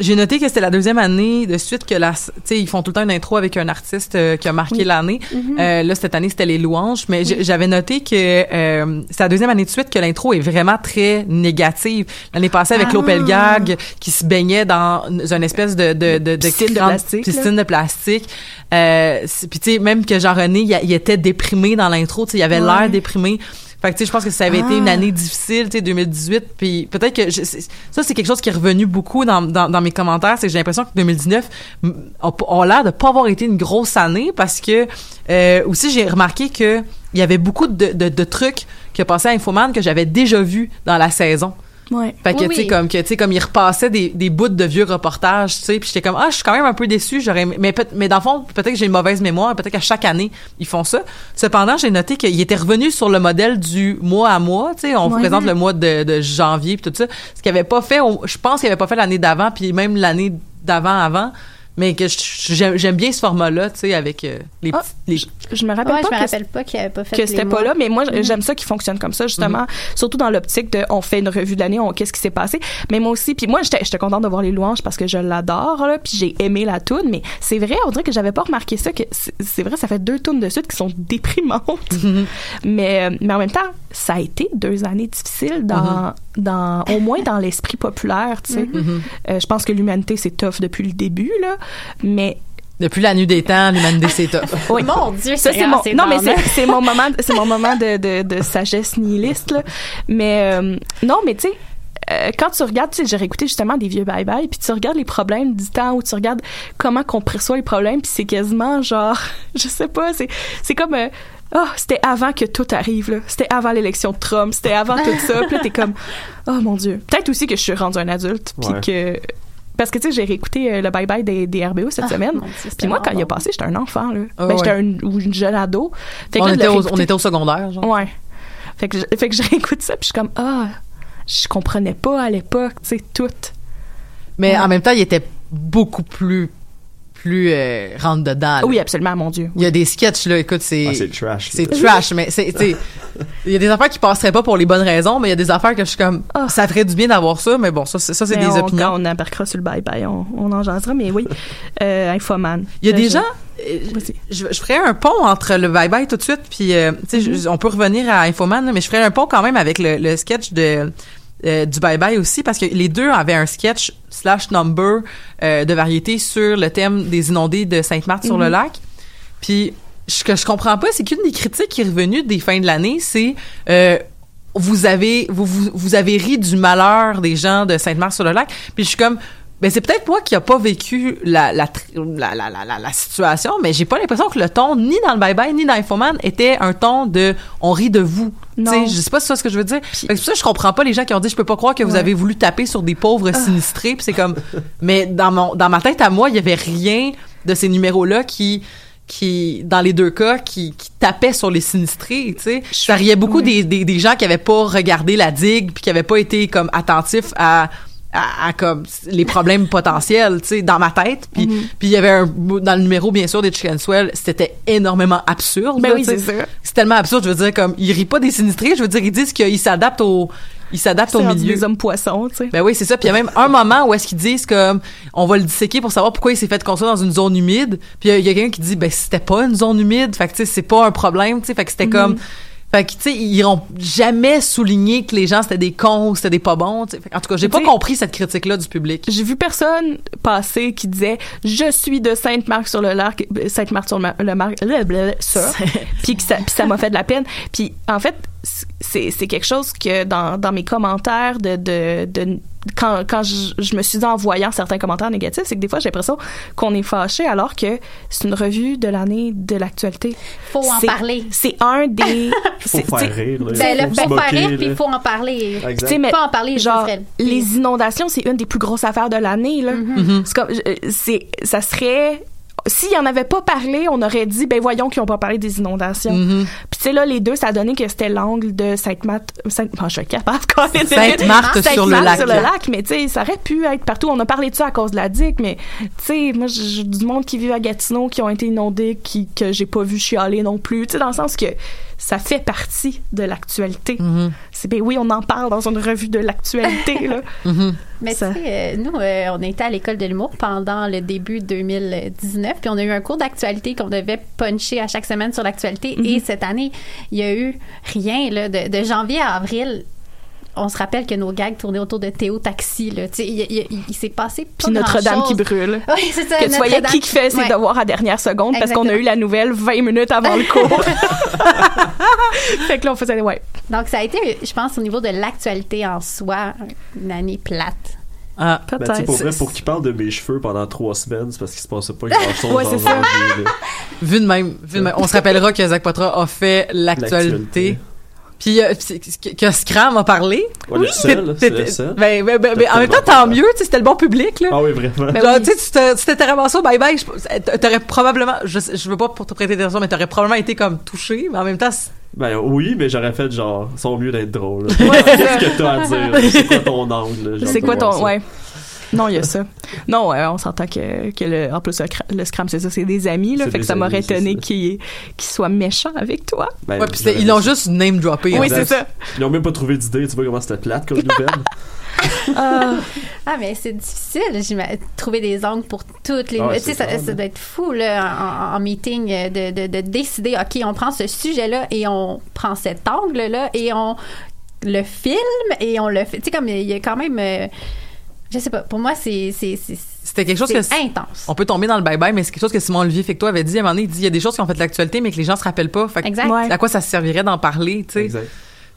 J'ai noté que c'était la deuxième année de suite que la, tu sais, ils font tout le temps une intro avec un artiste euh, qui a marqué Oui. l'année. Mhm. Euh, là, cette année, c'était les louanges, mais j'avais noté que euh, c'est la deuxième année de suite que l'intro est vraiment très négative. L'année passée, avec Ah. Lopelgag, qui se baignait dans une espèce de, de, de, de Piscine de plastique, piscine de plastique. Puis tu sais, même que Jean-René, il, il était déprimé dans l'intro, il avait Ouais. l'air déprimé. Fait que, tu sais, je pense que ça avait été Ah. une année difficile, tu sais, 2018. Puis peut-être que je- ça, c'est quelque chose qui est revenu beaucoup dans, dans, dans mes commentaires. C'est que j'ai l'impression que 2019 m- a, a l'air de pas avoir été une grosse année parce que euh, aussi j'ai remarqué que il y avait beaucoup de, de, de trucs qui passaient à Infoman que j'avais déjà vus dans la saison. Ouais Fait que, Oui, tu sais, oui. comme, que, tu sais, comme ils repassaient des, des bouts de vieux reportages, tu sais, puis j'étais comme, ah, je suis quand même un peu déçue, j'aurais mais, peut- mais dans le fond, peut-être que j'ai une mauvaise mémoire, peut-être qu'à chaque année, ils font ça. Cependant, j'ai noté qu'ils étaient revenus sur le modèle du mois à mois, tu sais, on Ouais. présente le mois de, de janvier puis tout ça, ce qu'ils avaient pas fait, je pense qu'ils avaient pas fait l'année d'avant, puis même l'année d'avant avant, mais que je- j'aime bien ce format-là, tu sais, avec euh, les petits... les- je me rappelle Ouais, pas je me que rappelle pas qu'il avait pas fait que c'était pas là, mais moi Mhm. j'aime ça qui fonctionne comme ça justement, surtout dans l'optique de on fait une revue de l'année, on qu'est-ce qui s'est passé. Mais moi aussi, puis moi j'étais contente de voir les louanges parce que je l'adore là, puis j'ai aimé la tune, mais c'est vrai, on dirait que j'avais pas remarqué ça que c'est vrai, ça fait deux tunes de suite qui sont déprimantes. mais euh, mais en même temps, ça a été deux années difficiles dans dans au moins dans l'esprit populaire, tu sais. Mhm. Euh, je pense que l'humanité c'est tough depuis le début là, mais Depuis la nuit des temps, l'humanité, c'est tough. oui. Mon Dieu, Ça, c'est mon, non, mais c'est, c'est mon moment, de- c'est mon moment de, de, de sagesse nihiliste, là. Mais, euh, non, mais tu sais, euh, quand tu regardes, tu sais, j'ai réécouté justement des vieux bye-bye, puis tu regardes les problèmes du temps, ou tu regardes comment qu'on perçoit les problèmes, puis c'est quasiment genre, je sais pas, c'est, c'est comme... euh, ah, c'était avant que tout arrive, là. C'était avant l'élection de Trump, c'était avant tout ça. Puis là, t'es comme, oh mon Dieu. Peut-être aussi que je suis rendu un adulte, puis Ouais. que. Parce que, tu sais, j'ai réécouté euh, le bye-bye des, des RBO cette Ah, semaine. Dieu, Puis moi, quand il a vraiment passé, j'étais un enfant, là. Ah, ben, j'étais ouais. un, ou une jeune ado. Fait que On là, était, au, on était au secondaire, genre. Ouais. Fait que, je, fait que je réécoute ça, puis je suis comme, ah, je comprenais pas à l'époque, tu sais, tout. Mais Ouais. en même temps, il était beaucoup plus plus euh, rentre dedans. là. Oui, absolument, mon Dieu. Il y a des sketchs là, écoute, c'est Ah, c'est trash. c'est trash, mais c'est tu sais, il y a des affaires qui passeraient pas pour les bonnes raisons, mais il y a des affaires que je suis comme Ah. ça ferait du bien d'avoir ça, mais bon, ça c'est ça c'est Mais des on, opinions. Quand on embarquera sur le bye-bye, on, on en jasera, mais oui. Euh, Infoman. Il y a Euh, des je- gens euh, je, je ferais un pont entre le bye bye tout de suite puis euh, tu sais Mm-hmm. on peut revenir à Infoman là, mais je ferais un pont quand même avec le, le sketch de euh, du bye bye aussi parce que les deux avaient un sketch slash number euh, de variété sur le thème des inondés de Sainte-Marthe sur le Mhm. lac puis ce que je comprends pas c'est qu'une des critiques qui est revenue des fins de l'année c'est euh, vous avez vous, vous, vous avez ri du malheur des gens de Sainte-Marthe sur le lac puis je suis comme ben c'est peut-être moi qui a pas vécu la la, la, la, situation, mais j'ai pas l'impression que le ton, ni dans le Bye Bye, ni dans Infoman, était un ton de on rit de vous. Tu Non. sais, je sais pas si c'est ça ce que je veux dire. C'est pour ça je comprends pas les gens qui ont dit je peux pas croire que vous avez voulu taper sur des pauvres sinistrés. Puis c'est comme, mais dans mon dans ma tête à moi, il y avait rien de ces numéros-là qui qui dans les deux cas qui, qui tapaient sur les sinistrés tu sais ça riait beaucoup des, des, des gens qui avaient pas regardé la digue puis qui avaient pas été comme attentifs à à, à comme les problèmes potentiels, tu sais, dans ma tête. Puis Mhm. puis il y avait un dans le numéro bien sûr des Chicken Swell, c'était énormément absurde. Ben là, oui, c'est ça. C'est tellement absurde, je veux dire comme ils rient pas des sinistrés, je veux dire ils disent qu'ils s'adaptent au ils s'adaptent au milieu. des hommes poissons, tu sais. Ben oui, c'est ça. Puis il y a même un moment où est-ce qu'ils disent comme on va le disséquer pour savoir pourquoi il s'est fait construire dans une zone humide. Puis il y a- quelqu'un qui dit ben c'était pas une zone humide, fait que tu sais c'est pas un problème, tu sais, fait que c'était comme fait que tu sais ils iront jamais souligné que les gens c'était des cons, ou c'était des pas bons, En tout cas, j'ai pas compris cette critique là du public. J'ai vu personne passer qui disait je suis de Sainte-Marc sur le lac Sainte-Marc sur le, Mar- le Mar- le- le- ça puis ça m'a fait de la peine. Puis en fait c'est c'est quelque chose que dans, dans mes commentaires de de, de quand, quand je, je me suis dit en voyant certains commentaires négatifs, c'est que des fois j'ai l'impression qu'on est fâché alors que c'est une revue de l'année de l'actualité. Faut en parler. C'est un des. Faut c'est- faire rire. Là. Ben, Faut le faut faire rire, puis il faut en parler. Exact. Tu sais, mais Pas en parler, genre, les inondations, c'est une des plus grosses affaires de l'année, là. Mhm. C'est comme, euh, c'est, ça serait, s'ils en avaient pas parlé, on aurait dit, ben voyons qu'ils ont pas parlé des inondations. Mhm. Puis tu sais, là, les deux, ça a donné que c'était l'angle de Sainte-Marthe, Sainte, bon, je suis capable. Sainte-Marthe sur le Sainte-Marthe lac. sur le lac, mais tu sais, ça aurait pu être partout. On a parlé de ça à cause de la digue, mais tu sais, moi, j'ai j'ai du monde qui vit à Gatineau, qui ont été inondés, qui, que j'ai pas vu chialer non plus. Tu sais, dans le sens que ça fait partie de l'actualité. Mhm. C'est ben oui, on en parle dans une revue de l'actualité là. Mhm. Mais Ça- tu sais, euh, nous, euh, on était à l'école de l'humour pendant le début 2019, puis on a eu un cours d'actualité qu'on devait puncher à chaque semaine sur l'actualité. Et cette année, il y a eu rien là, de, de janvier à avril. On se rappelle que nos gags tournaient autour de Théo Taxi. Là. Il, il- il- il s'est passé pas Puis Notre-Dame qui grand-chose. brûle. Oui, c'est ça. Que tu voyais qui qui fait ses Ouais. devoirs à dernière seconde parce qu'on a eu la nouvelle 20 minutes avant le cours. fait que là on faisait ouais. Donc, ça a été, je pense, au niveau de l'actualité en soi, une année plate. Ah, Ben, tu sais, pour vrai, C'est- pour qu'il parle de mes cheveux pendant trois semaines, c'est parce qu'il se passait pas grand chose Ouais, dans ça. Vu de même, vu de même. On se rappellera que Zach Potra a fait l'actualité. Puis euh, que Scram a parlé. Ouais, le seul, c'est le T'étais- seul. Ben, ben, ben, ben, en même temps, tant mieux, tu sais, c'était le bon public, là. Ah oui, vraiment. Ben Genre, oui. tu t'étais ramassé au bye-bye, t'aurais probablement, je, je veux pas pour te prêter attention, mais t'aurais probablement été comme touché, mais en même temps, Ben oui, mais j'aurais fait genre, sont mieux d'être drôle. Qu'est-ce que t'as à dire? C'est quoi ton angle? C'est quoi ton ça. ouais. Non, il y a ça. Non, on s'entend que, que le, en plus, le, cra- le Scram, c'est ça, c'est des amis, là. Fait que ça m'aurait étonné ça. qu'il qu'il soit méchant avec toi. Ben, ouais, puis ils l'ont juste name droppé. Oui, en fait. c'est ça. Ils ont même pas trouvé d'idée, tu vois comment c'était plate comme nouvelle. Ah, Ah, mais c'est difficile, trouver des angles pour toutes les Ah ouais, Tu sais, c'est ça, doit être fou, là, en, en meeting, euh, de, de, de décider, OK, on prend ce sujet-là et on prend cet angle-là et on le filme et on le fait. Tu sais, comme il y a quand même. euh, je sais pas, pour moi, c'est. c'est- c'est- C'était quelque chose c'est que intense. on peut tomber dans le bye-bye, mais c'est quelque chose que Simon Olivier Fecto avait dit à un moment donné. Il dit il y a des choses qui ont fait l'actualité, mais que les gens se rappellent pas. Fait que Exact. Ouais. à quoi ça servirait d'en parler, tu sais? Exact.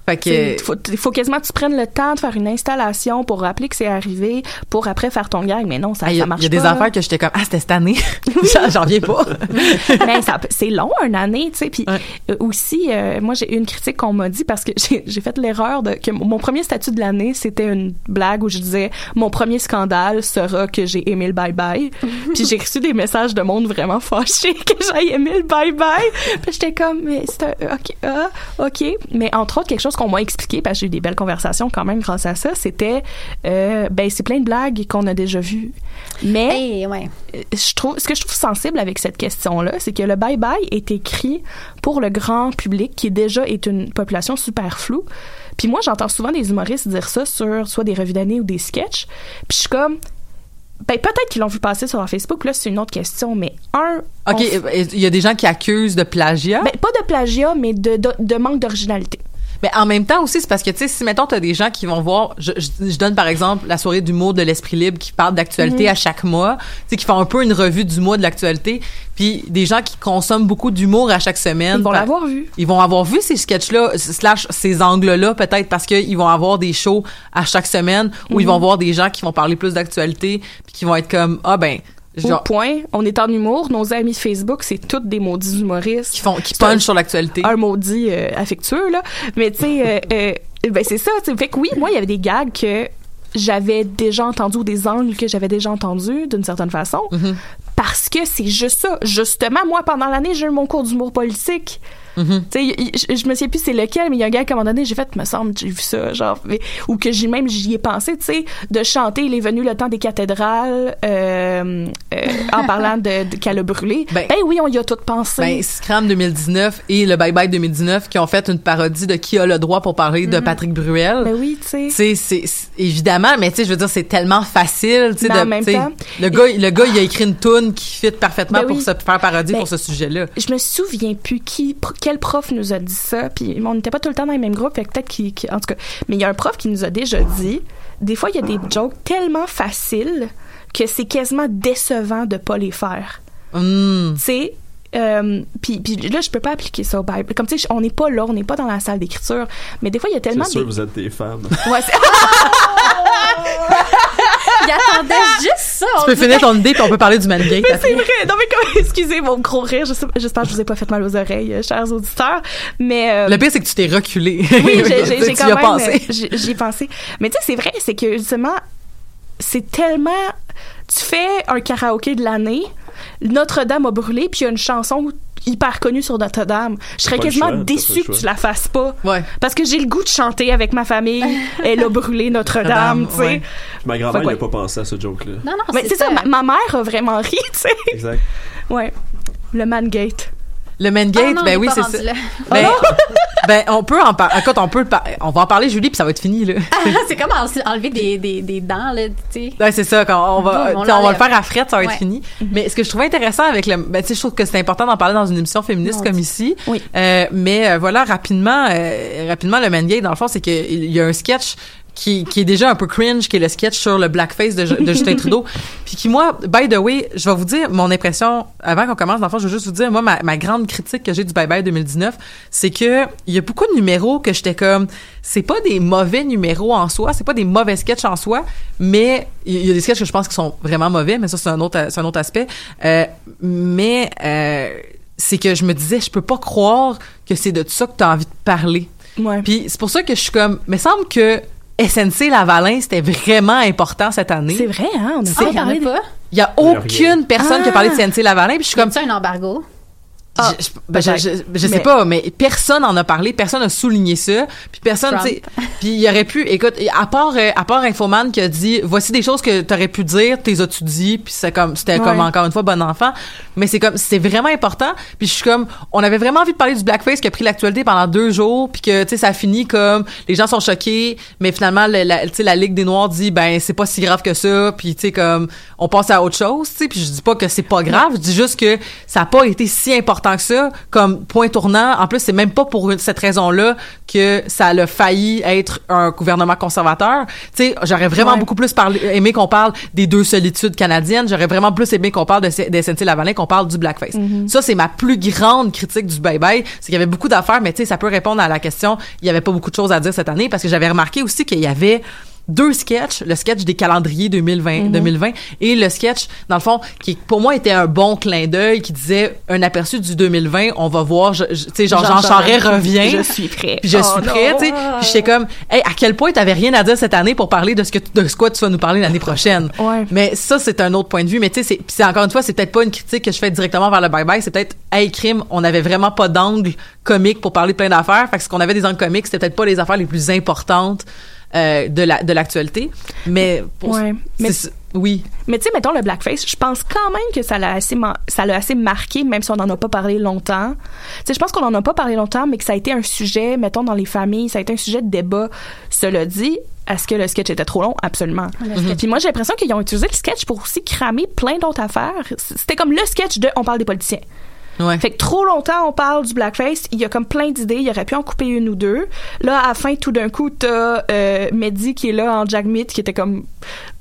Fait que- faut, faut quasiment que tu prennes le temps de faire une installation pour rappeler que c'est arrivé, pour après faire ton gag. Mais non, ça, Ah, ça a- marche il y a des pas, là. affaires que j'étais comme ah c'était cette année. J'en- reviens pas. Mais c'est long une année tu sais. Puis euh, aussi euh, moi j'ai eu une critique qu'on m'a dit parce que j'ai fait l'erreur de que mon premier statut de l'année c'était une blague où je disais mon premier scandale sera que j'ai aimé le bye bye. Puis j'ai reçu des messages de monde vraiment fâchés que j'ai aimé le bye bye. Puis j'étais comme mais c'est un- ok ah, ok. Mais entre autres quelque chose qu'on m'a expliqué parce que j'ai eu des belles conversations quand même grâce à ça c'était euh, ben c'est plein de blagues qu'on a déjà vues. Mais euh, je trouve ce que je trouve sensible avec cette question là c'est que le bye bye est écrit pour le grand public qui déjà est une population super floue. Puis moi j'entends souvent des humoristes dire ça sur soit des revues d'année ou des sketchs. Puis je suis comme ben peut-être qu'ils l'ont vu passer sur leur Facebook. Là c'est une autre question mais un ok f- euh, il y a des gens qui accusent de plagiat? Ben, pas de plagiat mais de, de, de manque d'originalité Mais en même temps aussi, c'est parce que, tu sais, si, mettons, t'as des gens qui vont voir, je, je, je donne par exemple la soirée d'humour de l'Esprit Libre qui parle d'actualité Mhm. à chaque mois, tu sais, qui font un peu une revue du mois de l'actualité, puis des gens qui consomment beaucoup d'humour à chaque semaine. Ils vont l'avoir vu. Ils vont avoir vu ces sketchs-là, slash ces angles-là, peut-être parce qu'ils vont avoir des shows à chaque semaine où Mhm. ils vont voir des gens qui vont parler plus d'actualité, puis qui vont être comme, ah ben, au point on est en humour nos amis Facebook c'est toutes des maudits humoristes. Qui font qui punchent sur l'actualité. un maudit euh, affectueux là. Mais tu sais euh, euh, ben c'est ça tu sais. fait que oui moi il y avait des gags que j'avais déjà entendu ou des angles que j'avais déjà entendus d'une certaine façon. Mm-hmm. parce que c'est juste ça. Justement moi pendant l'année j'ai eu mon cours d'humour politique Mm-hmm. tu sais, je, me sais plus c'est lequel, mais il y a un gars qui, à un moment donné, j'ai fait, me semble, j'ai vu ça, genre, mais- ou que j'ai même, j'y ai pensé, tu sais, de chanter Il est venu le temps des cathédrales, euh, euh, en parlant de, de qu'elle a brûlé. Ben, oui, on y a tout pensé. Ben, Scram 2019 et le Bye Bye 2019 qui ont fait une parodie de Qui a le droit pour parler de Mhm. Patrick Bruel. Ben oui, tu sais. C'est évidemment, mais tu sais, je veux dire, c'est tellement facile, tu sais, le gars, le gars, il a écrit une tune qui fit parfaitement Ben pour se faire parodie Ben, pour ce sujet-là. je me souviens plus qui quel prof nous a dit ça puis on n'était pas tout le temps dans les mêmes groupes fait que peut-être qu'il en tout cas mais il y a un prof qui nous a déjà dit des fois il y a des jokes tellement faciles que c'est quasiment décevant de pas les faire Hmm. tu sais euh, puis, puis là je peux pas appliquer ça au Bible comme tu sais on n'est pas là on n'est pas dans la salle d'écriture mais des fois il y a tellement C'est sûr, des- vous êtes des femmes. Ouais, c'est- Il attendait juste ça. Tu peux dirait. finir ton idée puis on peut parler du après. c'est vrai. Non, mais comme, excusez mon gros rire. J'espère que je vous ai pas fait mal aux oreilles, euh, chers auditeurs. Mais, euh, Le pire, c'est que tu t'es reculé. oui, j'ai- quand même, pensé. euh, j'y ai pensé. Mais tu sais, c'est vrai, c'est que justement, c'est tellement. Tu fais un karaoké de l'année, Notre-Dame a brûlé, puis il y a une chanson hyper connue sur Notre-Dame. Je serais quasiment déçue que tu la fasses pas. Ouais. Parce que j'ai le goût de chanter avec ma famille. Elle a brûlé Notre-Dame, tu sais. ouais. Ma grand-mère n'a pas pensé à ce joke-là. Non, non, Mais c'est ça, ma, ma mère a vraiment ri, tu sais. Exact. Ouais. Le Mangate. Le Mangate, Ah non, ben oui, c'est ça. là. Ben, ben, on peut en parler. Écoute, on peut par- On va en parler, Julie, puis ça va être fini, là. c'est comme en- enlever des, des, des dents, là, tu sais. Ouais, c'est ça. Quand on va, Boum, on va le faire à frette, ça va être fini. Mais ce que je trouvais intéressant avec le, ben, tu sais, je trouve que c'est important d'en parler dans une émission féministe comme ici. Oui. Euh, mais euh, voilà, rapidement, euh, rapidement, le Mangate, dans le fond, c'est qu'il y a un sketch qui, qui est déjà un peu cringe, qui est le sketch sur le blackface de, de Justin Trudeau. Puis qui, moi, by the way, je vais vous dire mon impression, avant qu'on commence, dans le fond, je veux juste vous dire, moi, ma, ma grande critique que j'ai du Bye Bye 2019, c'est que il y a beaucoup de numéros que j'étais comme, c'est pas des mauvais numéros en soi, c'est pas des mauvais sketchs en soi, mais il y a des sketchs que je pense qui sont vraiment mauvais, mais ça, c'est un autre, c'est un autre aspect. Euh, mais, euh, c'est que je me disais, je peux pas croire que c'est de ça que tu as envie de parler. Ouais. Puis c'est pour ça que je suis comme, mais semble que SNC Lavalin, c'était vraiment important cette année. C'est vrai, hein? On a Ah, pas parlé de- pas? Il y a aucune personne qui a Ah. parlé de SNC Lavalin, puis je suis comme, Comme ça, un embargo? Ah, je, ben, je, je- je sais Mais- pas, mais personne en a parlé, personne a souligné ça, puis personne, tu sais, puis il aurait pu, écoute, à part, euh, à part Infoman qui a dit, voici des choses que t'aurais pu dire, t'es as-tu dit, puis c'est comme, c'était comme encore une fois bon enfant, mais c'est comme, c'est vraiment important, puis je suis comme, on avait vraiment envie de parler du blackface qui a pris l'actualité pendant deux jours, puis que tu sais ça finit comme, les gens sont choqués, mais finalement la, tu sais la Ligue des Noirs dit, ben c'est pas si grave que ça, puis tu sais comme, on passe à autre chose, tu sais, puis je dis pas que c'est pas grave, je dis juste que ça a pas été si important tant que ça comme point tournant. En plus, c'est même pas pour cette raison-là que ça a failli être un gouvernement conservateur. Tu sais, j'aurais vraiment Ouais. beaucoup plus parlé, aimé qu'on parle des deux solitudes canadiennes. J'aurais vraiment plus aimé qu'on parle de, de SNC Lavalin, qu'on parle du blackface. Ça, c'est ma plus grande critique du bye-bye. C'est qu'il y avait beaucoup d'affaires, mais tu sais, ça peut répondre à la question. Il y avait pas beaucoup de choses à dire cette année parce que j'avais remarqué aussi qu'il y avait deux sketchs, le sketch des calendriers 2020, 2020 et le sketch, dans le fond, qui pour moi était un bon clin d'œil, qui disait un aperçu du 2020, on va voir, je- je- tu sais, genre Jean Charest revient. Je suis prêt. Puis je Oh suis non. prêt, tu sais. Puis j'étais comme, hey, à quel point t'avais rien à dire cette année pour parler de ce que de ce quoi tu vas nous parler l'année prochaine? Ouais. Mais ça, c'est un autre point de vue. Mais tu sais, c'est- encore une fois, c'est peut-être pas une critique que je fais directement vers le bye bye. C'est peut-être, hey, crime, on avait vraiment pas d'angle comique pour parler de plein d'affaires. Fait que ce qu'on avait des angles comiques, c'était peut-être pas les affaires les plus importantes euh, de la de l'actualité. Mais pour, Ouais. Mais- c'est- oui. Mais tu sais, mettons le blackface, je pense quand même que ça l'a assez, ma- ça l'a assez marqué, même si on n'en a pas parlé longtemps. Tu sais, je pense qu'on n'en a pas parlé longtemps, mais que ça a été un sujet, mettons, dans les familles, ça a été un sujet de débat. Cela dit, est-ce que le sketch était trop long? Absolument. Puis moi, j'ai l'impression qu'ils ont utilisé le sketch pour aussi cramer plein d'autres affaires. C'était comme le sketch de On parle des politiciens. Fait que trop longtemps, on parle du blackface. Il y a comme plein d'idées. Il aurait pu en couper une ou deux. Là, à la fin, tout d'un coup, t'as euh, Mehdi qui est là en Jagmeet, qui était comme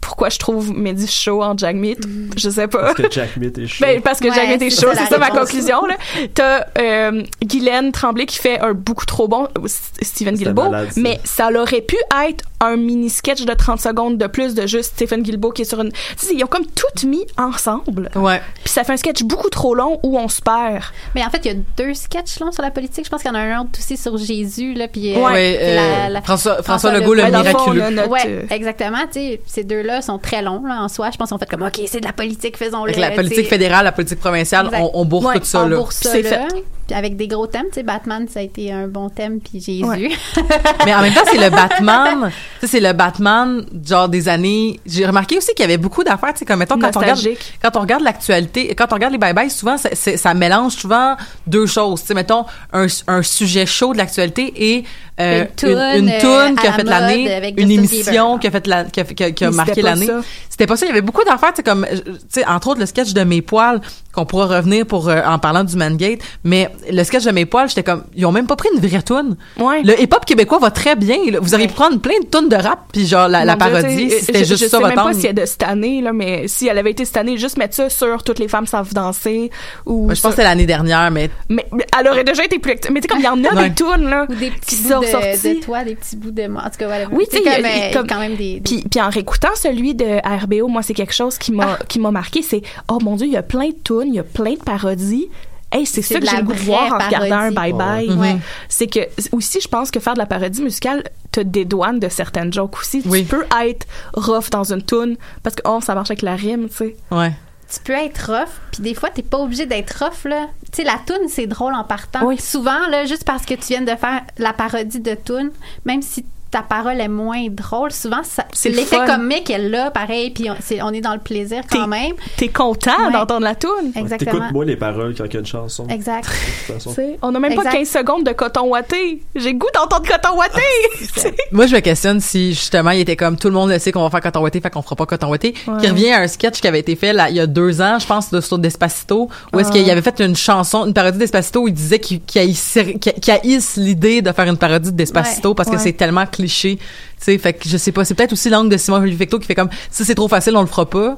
pourquoi je trouve Mehdi chaud en Jagmeet. Je sais pas. Parce que Jack Meat est chaud. Ben, parce que Ouais, Jagmeet est chaud, c'est ça ma conclusion. là. T'as euh, Guylaine Tremblay qui fait un beaucoup trop bon Stephen Guilbeault, malade, ça. mais ça aurait pu être un mini sketch de 30 secondes de plus de juste Stephen Guilbeault qui est sur une. Tu sais, ils ont comme tout mis ensemble. Ouais. Puis ça fait un sketch beaucoup trop long où on se perd. Mais en fait, il y a deux sketchs longs sur la politique. Je pense qu'il y en a un autre aussi sur Jésus. Là, puis, euh, Ouais, euh, la- la- François, François Legault, le le fond, miraculeux. notre, ouais, euh, exactement. Tu sais, ces sont très longs là, en soi. Je pense qu'on fait comme, OK, c'est de la politique, faisons-le. La politique fédérale, la politique provinciale, on, on Ouais, tout ça, on là. bourse ça, là. fait. Avec des gros thèmes, tu sais, Batman, ça a été un bon thème, puis Jésus. Ouais. Mais en même temps, c'est le Batman. tu sais, c'est le Batman, genre des années. J'ai remarqué aussi qu'il y avait beaucoup d'affaires, tu sais, comme mettons, quand on regarde, quand on regarde l'actualité, quand on regarde les bye-bye, souvent, c'est- c'est- ça mélange souvent deux choses. Tu sais, mettons, un, un sujet chaud de l'actualité et euh, Une toune, une, euh, toune qui a la fait l'année, une émission qui a fait la, qui a, qui a- qui a Mais marqué l'année. ça. C'était pas ça. Il y avait beaucoup d'affaires, tu sais, comme, tu sais, entre autres, le sketch de Mes Poils, qu'on pourra revenir pour, euh, en parlant du Mangate. Mais le sketch de Mes Poils, j'étais comme, ils ont même pas pris une vraie toune. Ouais. Le hip-hop québécois va très bien. là. Vous auriez pu prendre plein de tunes de rap, puis genre la, la Mon Dieu, parodie, tu sais, c'était je, juste je ça sais votre même pas angle. si elle est de cette année, là, mais si elle avait été cette année, juste mettre ça sur Toutes les femmes savent danser. Ou Ouais, je pense sur- que c'était l'année dernière, mais mais, mais elle aurait déjà été plus active. Mais tu sais, comme il y en a Ouais. des tunes, là. Ou des petits qui bouts sont de, sortis. de toi, des petits bouts de moi. En tout cas, voilà. Oui, tu sais, il y a- comme, il- euh, il y a comme- quand même des. des- Puis, puis en réécoutant celui de RBO, moi, c'est quelque chose qui m'a qui m'a marqué. C'est, oh mon Dieu, il y a plein de tunes, il y a plein de parodies. Hey, c'est ça de que j'ai la le goût de voir en regardant un bye-bye. Ouais. C'est que, aussi, je pense que faire de la parodie musicale te dédouane de certaines jokes aussi. Oui. Tu peux être rough dans une tune parce que, oh, ça marche avec la rime, tu sais. ouais. tu peux être rough, puis des fois, t'es pas obligé d'être rough, là. Tu sais, la toune, c'est drôle en partant. Oui. Souvent, là, juste parce que tu viens de faire la parodie de toune, même si ta parole est moins drôle, souvent, C'est le l'effet comique est là, pareil, puis on, est dans le plaisir quand même. T'es content Ouais. d'entendre la tune. Exactement. T'écoutes moins les paroles quand il y a une chanson. Exact. De toute façon. Tu sais, On n'a même pas Exact. 15 secondes de coton ouaté. J'ai goût d'entendre coton ouaté. Tu sais. Moi, je me questionne si justement il était comme tout le monde le sait qu'on va faire coton ouaté, fait qu'on fera pas coton ouaté. Ouais. Qui revient à un sketch qui avait été fait là, il y a deux ans, je pense, de, sur Despacito, où est-ce Ah. qu'il avait fait une chanson, une parodie de Despacito où il disait qu'il qu'il haïssait- l'idée de faire une parodie de Despacito Ouais. parce que Ouais. c'est tellement cliché. Fait que je sais pas, c'est peut-être aussi l'angle de Simon Fecto qui fait comme si c'est trop facile, on le fera pas.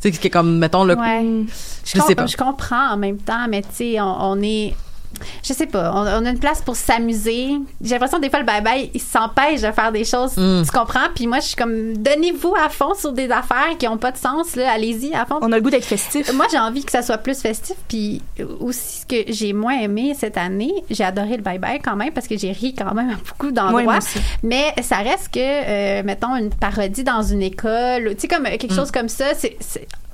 Tu sais, qui est comme mettons le Ouais. Je com- sais pas. Je comprends en même temps, mais tu sais, on, on est. Je sais pas, on, on a une place pour s'amuser. J'ai l'impression que des fois, le bye-bye, il s'empêche de faire des choses. Mm. Tu comprends? Puis moi, je suis comme, donnez-vous à fond sur des affaires qui ont pas de sens, là. Allez-y à fond. On a le goût d'être festif. Moi, j'ai envie que ça soit plus festif. Puis aussi, ce que j'ai moins aimé cette année, j'ai adoré le bye-bye quand même parce que j'ai ri quand même à beaucoup d'endroits. mais ça reste que, euh, mettons, une parodie dans une école, tu sais, comme quelque Mm. chose comme ça, c'est.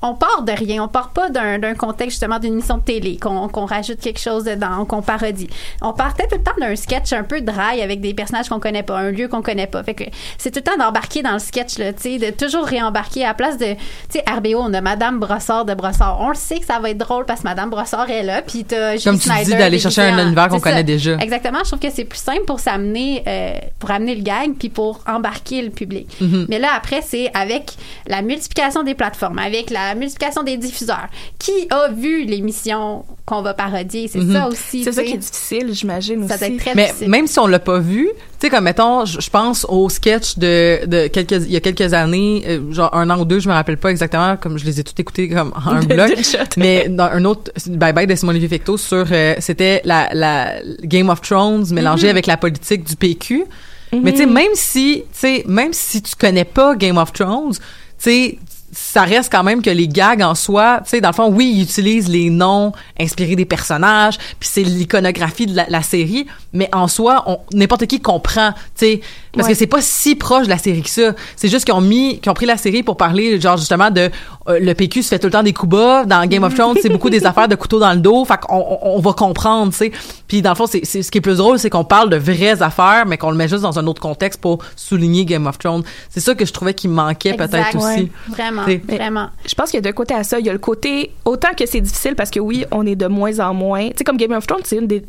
On part de rien, on part pas d'un contexte justement d'une émission de télé, qu'on rajoute quelque chose dedans, qu'on parodie. On partait tout le temps d'un sketch un peu dry avec des personnages qu'on connaît pas, un lieu qu'on connaît pas. Fait que c'est tout le temps d'embarquer dans le sketch, là, tu sais, de toujours réembarquer à la place de, tu sais, RBO, on a Madame Brossard de Brossard. On le sait que ça va être drôle parce que Madame Brossard est là, puis t'as Comme tu dis, d'aller chercher un univers qu'on connaît déjà. Exactement. Je trouve que c'est plus simple pour s'amener, euh, pour amener le gag, puis pour embarquer le public. Mhm. Mais là, après, c'est avec la multiplication des plateformes, avec la la multiplication des diffuseurs. Qui a vu l'émission qu'on va parodier? C'est Mhm. ça aussi. C'est ça qui est difficile, j'imagine Ça doit être très Mais difficile. même si on l'a pas vu, tu sais comme mettons, je pense au sketch de de quelques il y a quelques années, euh, genre un an ou deux, je me rappelle pas exactement, comme je les ai tous écoutés comme en un bloc. mais dans un autre bye bye de Simon Olivier Fecteau sur euh, c'était la la Game of Thrones mélangée Mhm. avec la politique du PQ. Mais tu sais même si tu sais même si tu connais pas Game of Thrones, tu sais ça reste quand même que les gags en soi, tu sais, dans le fond, oui, ils utilisent les noms inspirés des personnages, puis c'est l'iconographie de la, la série, mais en soi, on- n'importe qui comprend, tu sais, parce Ouais. que c'est pas si proche de la série que ça. C'est juste qu'ils ont mis, qu'ils ont pris la série pour parler, genre justement de euh, le PQ se fait tout le temps des coups bas. Dans Game of Thrones, c'est beaucoup des affaires de couteau dans le dos. Fait qu'on on, on va comprendre, tu sais. Puis dans le fond, c'est c'est- ce qui est plus drôle, c'est qu'on parle de vraies affaires, mais qu'on le met juste dans un autre contexte pour souligner Game of Thrones. C'est ça que je trouvais qui manquait peut-être aussi. Ouais. Vraiment, Vraiment. Je pense qu'il y a deux côtés à ça. Il y a le côté, autant que c'est difficile parce que oui, on est de moins en moins. Tu sais, comme Game of Thrones, c'est une des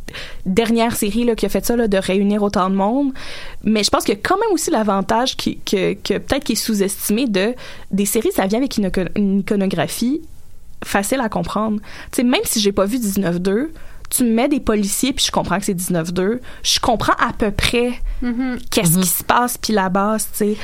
dernières séries là, qui a fait ça, là, de réunir autant de monde. Mais je pense qu'il y a quand même aussi l'avantage qui, que, que peut-être qui est sous-estimé de des séries, ça vient avec une, ico- une iconographie facile à comprendre. Tu sais, même si j'ai pas vu 19-2, tu me mets des policiers puis je comprends que c'est 19-2. Je comprends à peu près Mhm. qu'est-ce qui se passe puis la base, tu sais.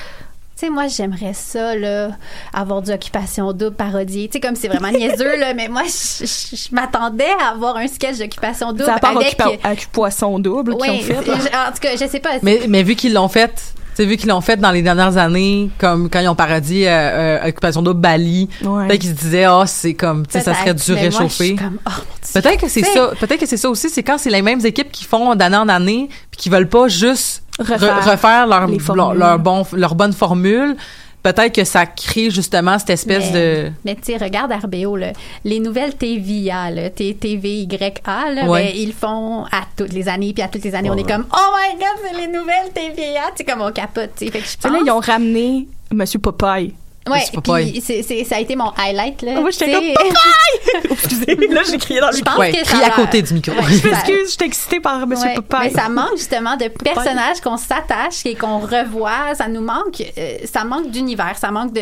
Tu sais, moi, j'aimerais ça, là, avoir du Occupation Double parodié. Tu sais, comme c'est vraiment niaiseux, là, mais moi, je, je- je m'attendais à avoir un sketch d'Occupation Double Ça à part avec... Occupa- avec Poisson Double qui Oui, ont fait. là. en tout cas, je sais pas. Mais, mais vu qu'ils l'ont fait, sais, vu qu'ils l'ont fait dans les dernières années, comme quand ils ont parodié euh, euh, Occupation d'eau Bali, Ouais. peut-être qu'ils se disaient, ah, c'est comme, tu sais, ça serait du comme, oh. Peut-être que c'est ça. Peut-être que c'est ça aussi. C'est quand c'est les mêmes équipes qui font d'année en année, puis qui veulent pas juste re- Refaire leur bon, leur bonne formule. Peut-être que ça crée justement cette espèce mais, de. Mais tu sais, regarde RBO, là, les nouvelles TVA, là, TVYA, là, Ouais. ben, ils le font à toutes les années, puis à toutes les années, on est comme, oh my god, c'est les nouvelles TVA, tu sais, comme on capote, tu là, ils ont ramené Monsieur Popeye. Ouais, puis c'est- c'est- ça a été mon highlight, là. Moi, j'étais comme Popeye! Excusez, là, j'ai crié dans le micro. Ouais, ça à côté du micro. Ouais, Je m'excuse, j'étais excitée par Monsieur Ouais, Popeye. Mais ça manque justement de personnages qu'on s'attache et qu'on revoit. Ça nous manque, euh, ça manque d'univers. Ça manque de.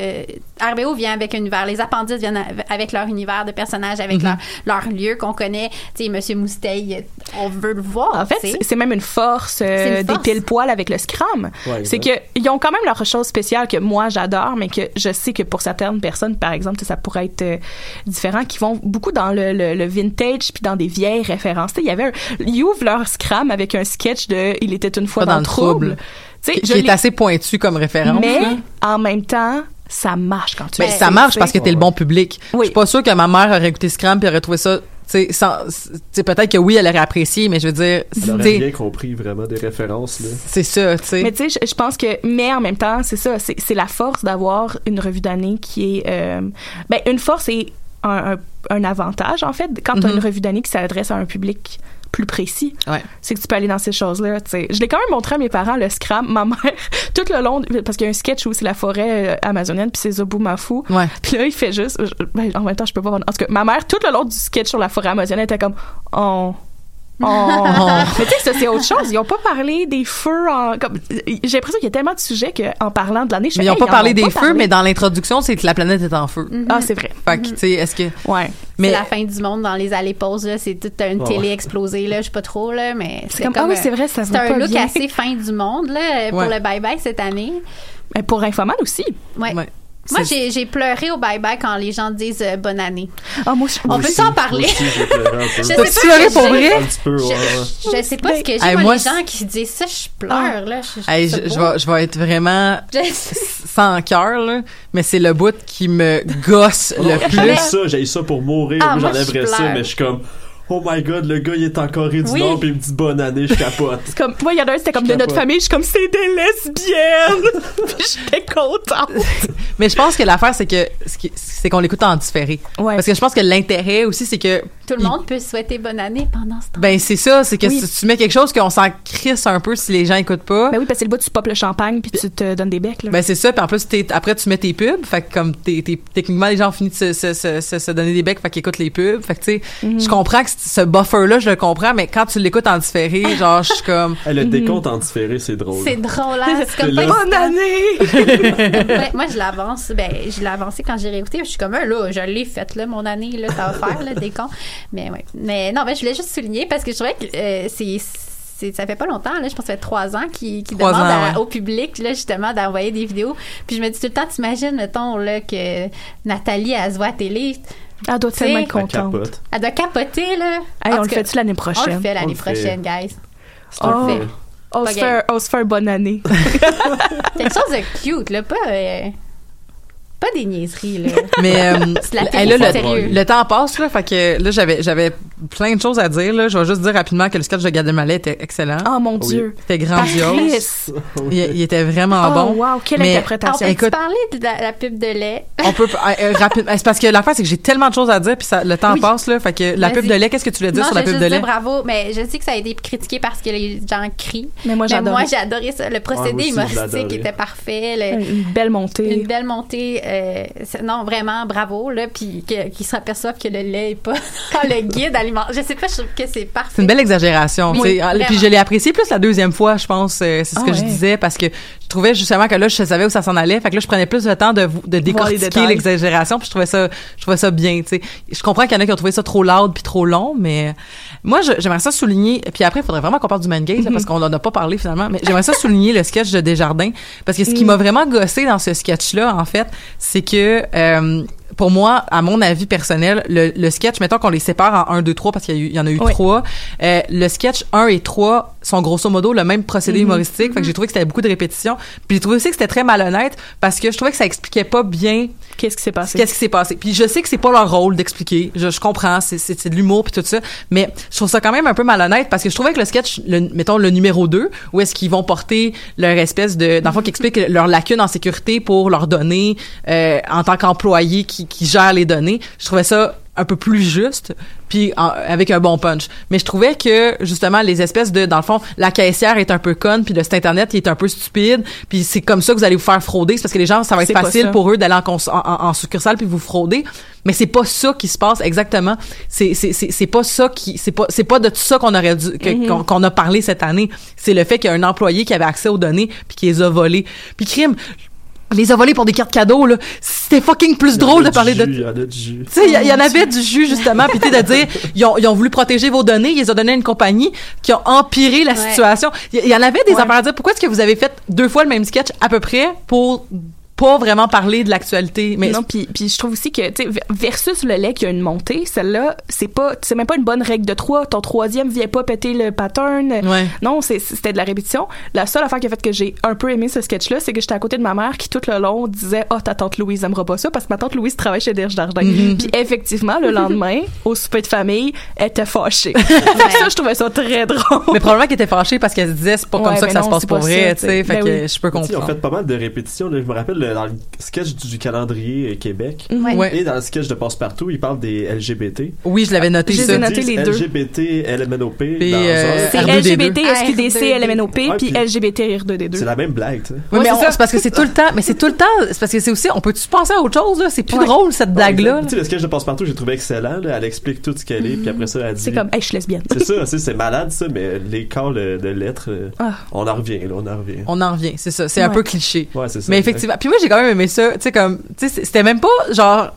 RBO vient avec un univers. Les appendices viennent av- avec leur univers de personnages, avec Mhm. leur, leur lieu qu'on connaît. Tu sais, Monsieur Mousteil, on veut le voir. En fait, c'est- c'est même une force, euh, une des force. pile-poils avec le Scrum. Ouais, c'est qu'ils ont quand même leur chose spéciale que moi j'adore, mais que je sais que pour certaines personnes, par exemple, ça pourrait être euh, différent, qui vont beaucoup dans le, le- le vintage puis dans des vieilles références. Il y avait un, ils ouvrent leur Scrum avec un sketch de Il était une fois dans, le trouble. Sais, qui je est assez pointu comme référence. mais là. en même temps, ça marche quand tu le ça marche parce que t'es le bon public. Oui. Je suis pas sûre que ma mère aurait écouté Scram puis aurait trouvé ça. Tu sais, sans- tu sais, peut-être que oui, elle aurait apprécié, mais je veux dire, Elle aurait bien compris vraiment des références, là. c'est ça, tu sais. Mais tu sais, je, je pense que, mais en même temps, c'est ça, c'est c'est la force d'avoir une revue d'année qui est, euh, ben une force et un, un, un avantage en fait quand tu as Mhm. une revue d'année qui s'adresse à un public plus précis. Ouais. C'est que tu peux aller dans ces choses-là. Je l'ai quand même montré à mes parents le scram, ma mère, tout le long, parce qu'il y a un sketch où c'est la forêt euh, amazonienne puis c'est Zoboumafou. Ouais. Puis là, il fait juste, je- ben, en même temps, je peux pas voir. En tout cas, ma mère, tout le long du sketch sur la forêt amazonienne, était comme, oh. Oh. Mais tu sais, ça, c'est autre chose. Ils ont pas parlé des feux en. Comme, j'ai l'impression qu'il y a tellement de sujets qu'en parlant de l'année, je Mais ils ont hey, pas parlé des pas feux, parlé. mais dans l'introduction, c'est que la planète est en feu. Mhm. Ah, c'est vrai. Fait que, tu sais, est-ce que. Ouais. Mais C'est la fin du monde dans les allées pauses là, c'est toute une télé explosée là, je sais pas trop là, mais C'est comme, ah oui, c'est vrai, ça c'est un pas look bien. assez fin du monde là pour Ouais. le bye bye cette année. Mais pour Infoman aussi. Ouais. Ouais. Moi, j'ai j'ai pleuré au bye-bye quand les gens disent euh, bonne année. Ah, moi, je On peut s'en parler. Moi aussi, j'ai pleuré un peu. Je sais T'as-tu pas pleuré ce que pour j'ai. vrai? Un petit peu, ouais, ouais. Je, je sais pas ce que j'ai. Hey, moi, moi, les c'est- gens qui disent ça, je pleure, là. Je, je Hey, trouve je, ça je beau. vais, je vais être vraiment sans cœur, là, mais c'est le bout qui me gosse le J'ai plus. ça, j'ai ça pour mourir. Ah, moi, moi, j'enlèverais je ça, pleure. mais je suis comme, oh my god, le gars, il est en Corée du Oui. Nord, puis il me dit bonne année, je capote. C'est comme, moi, il y en a un, c'était comme Je de notre capote. famille. Je suis comme, c'est des lesbiennes. Puis j'étais contente. Mais je pense que l'affaire, c'est que c'est qu'on l'écoute en différé. Ouais. Parce que je pense que l'intérêt aussi, c'est que Tout le monde peut souhaiter bonne année pendant ce temps. ben c'est ça, c'est que Oui. si tu mets quelque chose qu'on s'en crisse un peu si les gens écoutent pas. Ben oui, parce que c'est le bout, tu popes le champagne puis tu te donnes des becs, là. Ben c'est ça, puis en plus t'es- après tu mets tes pubs, fait que comme techniquement les gens ont fini de se, se, se, se- se donner des becs, fait qu'ils écoutent les pubs, fait que tu sais, Mhm. je comprends que ce buffer-là, je le comprends, mais quand tu l'écoutes en différé, genre, je suis comme. Eh, le décompte en différé, c'est drôle. C'est drôle, hein? C'est comme pas Bonne année! Ouais, moi, je l'avance. Ben, je l'ai avancé quand j'ai réécouté. Je suis comme, ah, là, je l'ai faite, là, mon année, là, ça va faire, là, cons. Mais, ouais. Mais, non, ben, je voulais juste souligner parce que je trouvais que euh, c'est. c'est- ça fait pas longtemps, là, je pense que ça fait trois ans qu'ils qu'ils Trois demandent ans, à- ouais. au public, là, justement, d'envoyer des vidéos. Puis je me dis tout le temps, t'imagines, mettons, là, que Nathalie, elle se voit à télé. Elle doit tellement être Elle contente. capote. Elle doit capoter, là. Hey, on le fait-tu l'année On prochaine? le fait On l'année le fait. prochaine, guys. Oh. On gay. fait, on se fait une bonne année. Quelque chose de cute, là, pas. euh, pas des niaiseries, là. Mais euh, C'est la hey, là, le, sérieux. le temps passe là, fait que là j'avais j'avais plein de choses à dire là. Je vais juste dire rapidement que le sketch de Gad Elmaleh était excellent. Oh mon Oui. Dieu. C'était grandiose. Il, il était vraiment Oh, bon. wow, quelle Mais- On interprétation. peut Écoute- parler de la, la pub de lait? On peut euh, euh, rapide- C'est parce que l'affaire c'est que j'ai tellement de choses à dire puis ça, le temps Oui. passe là. Fait que la pub de lait, qu'est-ce que tu voulais dire non, sur la pub de lait? bravo, mais je sais que ça a été critiqué parce que les gens crient. Mais moi, Mais j'adore. moi, j'ai adoré ça. Le procédé Ouais, aussi, humoristique était parfait. le- Une belle montée. une belle montée. Euh, non, vraiment, bravo. Là, puis qu'ils s'aperçoivent que le lait est pas le guide alimentaire. Je sais pas, je trouve que c'est parfait. C'est une belle exagération. Oui, tu sais. Ah, puis je l'ai apprécié plus la deuxième fois, je pense. euh, c'est ce Ah que je ouais. disais parce que je trouvais justement que là, je savais où ça s'en allait. Fait que là, je prenais plus le temps de, de décortiquer l'exagération. Puis je trouvais ça, je trouvais ça bien. Tu sais. Je comprends qu'il y en a qui ont trouvé ça trop loud puis trop long, mais moi, j'aimerais ça souligner. Puis après, il faudrait vraiment qu'on parle du man gate là, parce qu'on en a pas parlé finalement. Mais j'aimerais ça souligner le sketch de Desjardins parce que ce qui Mm. m'a vraiment gossé dans ce sketch-là, en fait, c'est que euh, pour moi, à mon avis personnel, le, le sketch, mettons qu'on les sépare en 1, 2, 3, parce qu'il y, en a eu Oui. trois, euh, le sketch 1 et 3 sont grosso modo le même procédé Mhm. humoristique. Fait que j'ai trouvé que c'était beaucoup de répétitions. Puis j'ai trouvé aussi que c'était très malhonnête parce que je trouvais que ça expliquait pas bien Qu'est-ce qui s'est passé? qu'est-ce qui s'est passé. Puis je sais que c'est pas leur rôle d'expliquer. Je, je comprends, c'est, de l'humour puis tout ça. Mais je trouve ça quand même un peu malhonnête parce que je trouvais que le sketch, le, mettons le numéro 2, où est-ce qu'ils vont porter leur espèce de, dans le fond, qui explique leur lacune en sécurité pour leurs données euh, en tant qu'employé qui, qui gère les données. Je trouvais ça un peu plus juste puis en- avec un bon punch. Mais je trouvais que justement les espèces de dans le fond la caissière est un peu conne puis le site internet il est un peu stupide puis c'est comme ça que vous allez vous faire frauder c'est parce que les gens ça va être facile pour eux d'aller en, succursale puis vous frauder. Mais c'est pas ça qui se passe exactement. C'est c'est pas ça qui c'est pas c'est pas de tout ça qu'on aurait dû Mhm. qu'on qu'on a parlé cette année. C'est le fait qu'il y a un employé qui avait accès aux données puis qui les a volées. Puis crime les a volés pour des cartes cadeaux là c'était fucking plus drôle de parler de Il y en a du jus. tu sais, il y, en avait du jus, justement, puis tu sais, de dire, ils ont, ils ont voulu protéger vos données, ils les ont donné à une compagnie qui a empiré la Ouais. situation. Il y, il y en avait des Ouais. affaires à dire. Pourquoi est-ce que vous avez fait deux fois le même sketch, à peu près, pour pas vraiment parler de l'actualité? Mais non, puis, puis je trouve aussi que, tu sais, versus le lait qui a une montée, celle-là, c'est pas, c'est même pas une bonne règle de trois. Ton troisième vient pas péter le pattern. Ouais. Non, c'est- c'était de la répétition. La seule affaire qui a fait que j'ai un peu aimé ce sketch-là, c'est que j'étais à côté de ma mère qui, tout le long, disait, oh, ta tante Louise aimera pas ça parce que ma tante Louise travaille chez Derge Jardin. Mhm. Puis effectivement, le lendemain, au souper de famille, elle était fâchée. Fait que ça, je trouvais ça très drôle. mais probablement qu'elle était fâchée parce qu'elle se disait, c'est pas comme Ouais, ça que ça se passe pour vrai, tu sais. Fait Ben que oui. je peux comprendre. fait pas mal de répétitions. là. Je me rappelle le- dans le sketch du calendrier euh, Québec. Ouais. Et dans le sketch de Passepartout, ils parlent des LGBT. Oui, je l'avais noté, Je les disent les deux. LGBT, LMNOP. Euh, C'est R2D2. LGBT, SQDC, R2D2. LMNOP, Ouais, puis LGBT R2D2. C'est la même blague, tu sais. Oui, mais c'est on- ça. c'est parce que c'est tout le temps, mais c'est tout le temps, c'est parce que c'est aussi, on peut-tu penser à autre chose, là? C'est plus Ouais. drôle, cette blague-là. Tu sais, le sketch de Passepartout, j'ai trouvé excellent. là. Elle explique tout ce qu'elle est, puis après ça, elle dit. C'est comme, hey, je suis lesbienne. C'est ça, c'est malade ça, mais les euh, de lettres, euh, Ah. on en revient, là, on en revient. On en revient, c'est ça. C'est un peu cliché. Ouais, c'est ça. Mais effectivement, puis j'ai quand même aimé ça, tu sais comme tu sais c'était même pas genre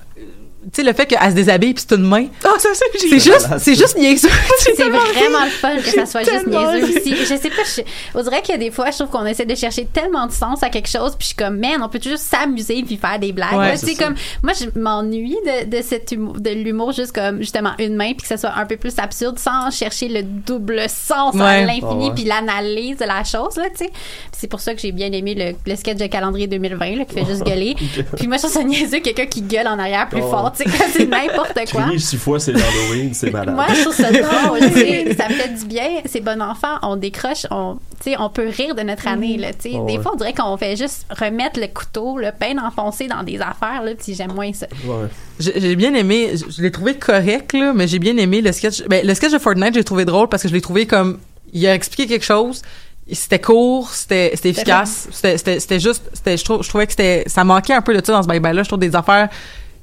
tu sais le fait qu'elle se déshabille puis c'est une main. Ah, ça, ça, j'ai C'est juste c'est juste niaiseux. C'est vraiment le fun que ça soit juste niaiseux aussi. Je sais pas, je, on dirait que des fois, je trouve qu'on essaie de chercher tellement de sens à quelque chose, puis je suis comme, man, on peut juste s'amuser puis faire des blagues. Ouais, c'est comme, moi, je m'ennuie de, de cet humour, de l'humour juste comme, justement, une main, puis que ça soit un peu plus absurde sans chercher le double sens Ouais. à l'infini, ouais. puis l'analyse de la chose, là, tu sais. C'est pour ça que j'ai bien aimé le, le sketch de calendrier 2020, là, qui fait juste gueuler. Puis moi, je trouve ça niaiseux, quelqu'un qui gueule en arrière plus Ah ouais. Fort, tu sais, c'est n'importe quoi. Crier six fois, c'est l'Halloween, c'est malade. Moi, je trouve ça drôle. ça me fait du bien. C'est bon enfant. On décroche. On, tu sais, on peut rire de notre année. Là, tu sais. Oh, des ouais. fois, on dirait qu'on fait juste remettre le couteau, le pain enfoncé dans des affaires. Là, puis j'aime moins ça. Ouais. J'ai bien aimé, je, l'ai trouvé correct là, mais j'ai bien aimé le sketch. Ben le sketch de Fortnite, j'ai trouvé drôle parce que je l'ai trouvé comme il a expliqué quelque chose. C'était court, c'était c'était efficace, c'était c'était c'était juste c'était je trouve je trouvais que c'était ça manquait un peu de ça dans ce bye bye là, je trouve des affaires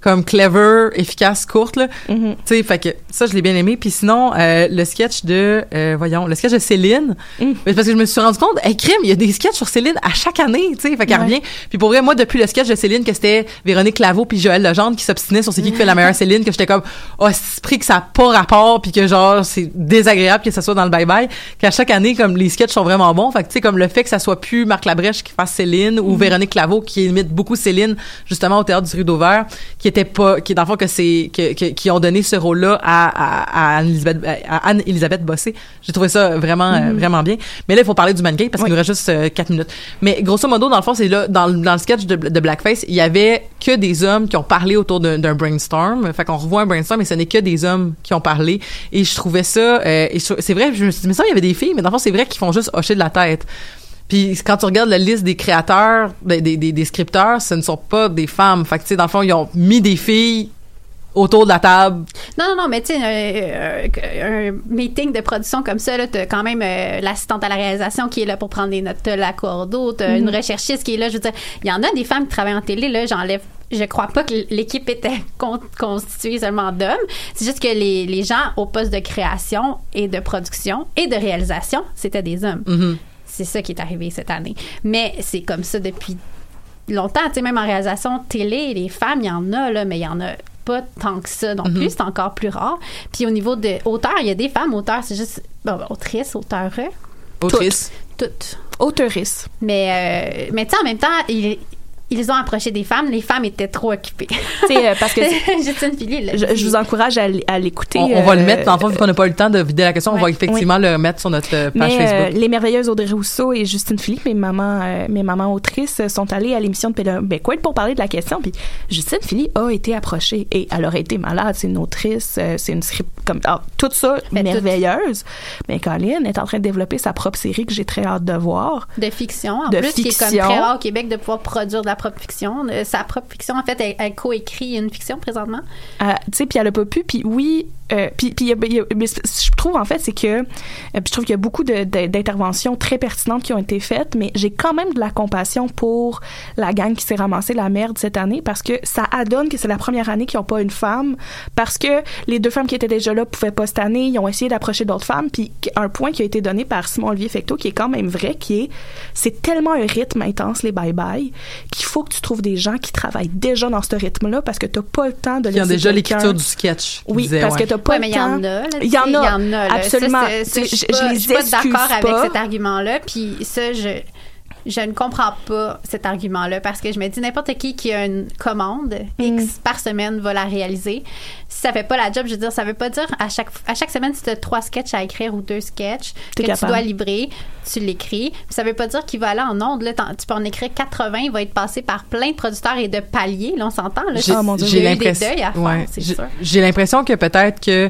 comme clever, efficace, courte là. Mm-hmm. Tu sais, fait que ça je l'ai bien aimé. Puis sinon euh, le sketch de euh, voyons, le sketch de Céline, Mm. parce que je me suis rendu compte, hey, crime, il y a des sketchs sur Céline à chaque année, tu sais, fait qu'elle Ouais. revient. Puis pour vrai, moi depuis le sketch de Céline que c'était Véronique Laveau puis Joël Legendre qui s'obstinaient sur c'est qui qui fait la meilleure Céline que j'étais comme oh c'est pris que ça a pas rapport puis que genre c'est désagréable que ça soit dans le bye bye qu'à chaque année comme les sketchs sont vraiment bons fait que tu sais comme le fait que ça soit plus Marc Labrèche qui fasse Céline ou Véronique Laveau qui imite beaucoup Céline justement au théâtre du Rideau Vert qui était pas qui dans le fond que c'est que, que- qui ont donné ce rôle là à à, à Anne-Elisabeth à Anne-Elisabeth Bossé. J'ai trouvé ça vraiment euh, Mhm. vraiment bien. Mais là il faut parler du mannequin parce qu'il nous reste juste euh, quatre minutes. Mais grosso modo dans le fond c'est là dans, le- dans le sketch de, de Blackface il y avait que des hommes qui ont parlé autour d'un brainstorm. Fait qu'on revoit un brainstorm et ce n'est que des hommes qui ont parlé. Et je trouvais ça euh, c'est vrai je me suis dit mais ça il y avait des filles mais dans le fond c'est vrai qu'ils font juste hocher de la tête puis quand tu regardes la liste des créateurs, des, des, des, des scripteurs, ce ne sont pas des femmes. Fait que, tu sais, dans le fond, ils ont mis des filles autour de la table. Non, non, non, mais tu sais, un meeting de production comme ça, là, t'as quand même euh, l'assistante à la réalisation qui est là pour prendre des notes, t'as la cordeau, t'as Mhm. une recherchiste qui est là. Je veux dire, il y en a des femmes qui travaillent en télé, là, j'enlève. Je crois pas que l'équipe était con- constituée seulement d'hommes. C'est juste que les, les gens au poste de création et de production et de réalisation, c'était des hommes. Mhm. C'est ça qui est arrivé cette année. Mais c'est comme ça depuis longtemps. Tu sais, même en réalisation télé, les femmes, il y en a, là, mais il y en a pas tant que ça non Mhm. plus. C'est encore plus rare. Puis au niveau de auteur, il y a des femmes auteurs, c'est juste. Bon, ben, autrices, auteurs. Autrices. Toutes. Auteurices. Mais, euh, mais tu sais, en même temps, ils, ils ont approché des femmes. Les femmes étaient trop occupées. Tu sais, euh, parce que Justine Philly, là, je, je vous encourage à, l'écouter. On, on va le euh, mettre, dans le fond, vu qu'on n'a pas eu le temps de vider la question, on va effectivement le mettre sur notre euh, page Mais euh, Facebook. les merveilleuses Audrey Rousseau et Justine Philippe, mes mamans, euh, mes mamans autrices, sont allées à l'émission de Pélo Becquet pour parler de la question. Puis Justine Philippe a été approchée et elle aurait été malade. C'est une autrice, c'est une script comme ah, tout ça Mais tout- merveilleuse. Mais Colin est en train de développer sa propre série que j'ai très hâte de voir. de fiction, en De plus, qui est comme très rare au Québec de pouvoir produire de la propre fiction. Euh, sa propre fiction, en fait, elle, elle coécrit une fiction présentement. Euh, tu sais, puis elle a pas pu. Puis oui, euh, puis puis je trouve en fait c'est que euh, je trouve qu'il y a beaucoup d'interventions très pertinentes qui ont été faites, mais j'ai quand même de la compassion pour la gang qui s'est ramassée la merde cette année parce que ça adonne que c'est la première année qu'ils n'ont pas une femme parce que les deux femmes qui étaient déjà là pouvaient pas cette année, ils ont essayé d'approcher d'autres femmes puis un point qui a été donné par Simon Olivier Fecteau qui est quand même vrai qui est c'est tellement un rythme intense les bye bye qu'il faut que tu trouves des gens qui travaillent déjà dans ce rythme là parce que t'as pas le temps de Qui ont laisser déjà l'écriture du sketch. oui, parce ouais. que t'as pas Ouais, mais il y en a. Il y en a. Il y en a. là. Absolument. Je suis pas- d'accord avec cet argument-là. Puis ça, je, je ne comprends pas cet argument-là parce que je me dis n'importe qui qui a une commande Mm. X par semaine va la réaliser. Si ça fait pas la job, je veux dire, ça veut pas dire à chaque, à chaque semaine, si tu as trois sketchs à écrire ou deux sketchs que capable. tu dois livrer, tu l'écris. Ça veut pas dire qu'il va aller en ondes. Là, tu peux en écrire 80, il va être passé par plein de producteurs et de paliers. Là, on s'entend. J'ai- Oh, l'impression deuils à faire, ouais, c'est j'ai- l'impression que peut-être que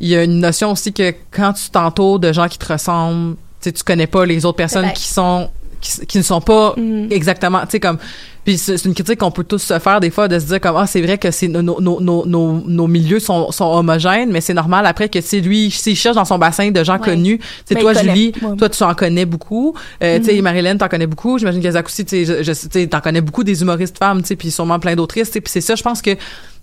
il y a une notion aussi que quand tu t'entoures de gens qui te ressemblent, tu connais pas les autres personnes qui sont qui, qui ne sont pas Mm. exactement, tu sais comme puis c'est une critique qu'on peut tous se faire des fois de se dire comme ah c'est vrai que c'est nos, nos, nos, nos, nos milieux sont, sont homogènes mais c'est normal après que si lui s'il cherche dans son bassin de gens Ouais. connus c'est Ben, toi. Julie Ouais. toi tu en connais beaucoup euh, tu sais Mhm. Marilyn t'en connais beaucoup j'imagine que aussi tu sais t'en connais beaucoup des humoristes femmes tu sais puis sûrement plein d'autrices puis c'est ça je pense que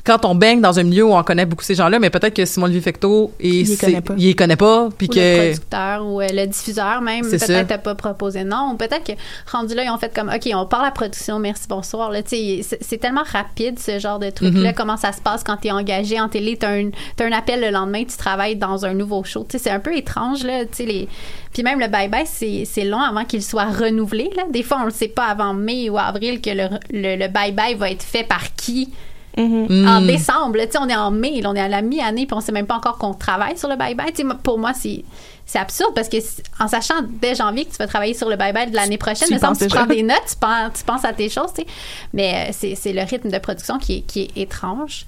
quand on baigne dans un milieu où on connaît beaucoup ces gens-là, mais peut-être que Simon Olivier Fecteau, et Il les connaît pas. il les connaît pas, puis ou le que producteur ou euh, le diffuseur même peut-être t'as pas proposé non peut-être que rendu là ils ont fait comme ok on part la production merci bonsoir là tu c'est- tellement rapide ce genre de truc là Mhm. comment ça se passe quand t'es engagé en télé t'as un un appel le lendemain tu travailles dans un nouveau show tu c'est un peu étrange là tu les puis même le bye bye c'est c'est long avant qu'il soit renouvelé là des fois on le sait pas avant mai ou avril que le le, le bye bye va être fait par qui Hmm. en décembre. là, on est en mai, là, on est à la mi-année, puis on sait même pas encore qu'on travaille sur le bye-bye. Pour moi, c'est absurde parce que en sachant dès janvier que tu vas travailler sur le bye-bye de l'année prochaine, Tu me semble tu prends des notes, tu penses, tu penses à tes choses. Mais euh, c'est c'est le rythme de production qui est, qui est étrange.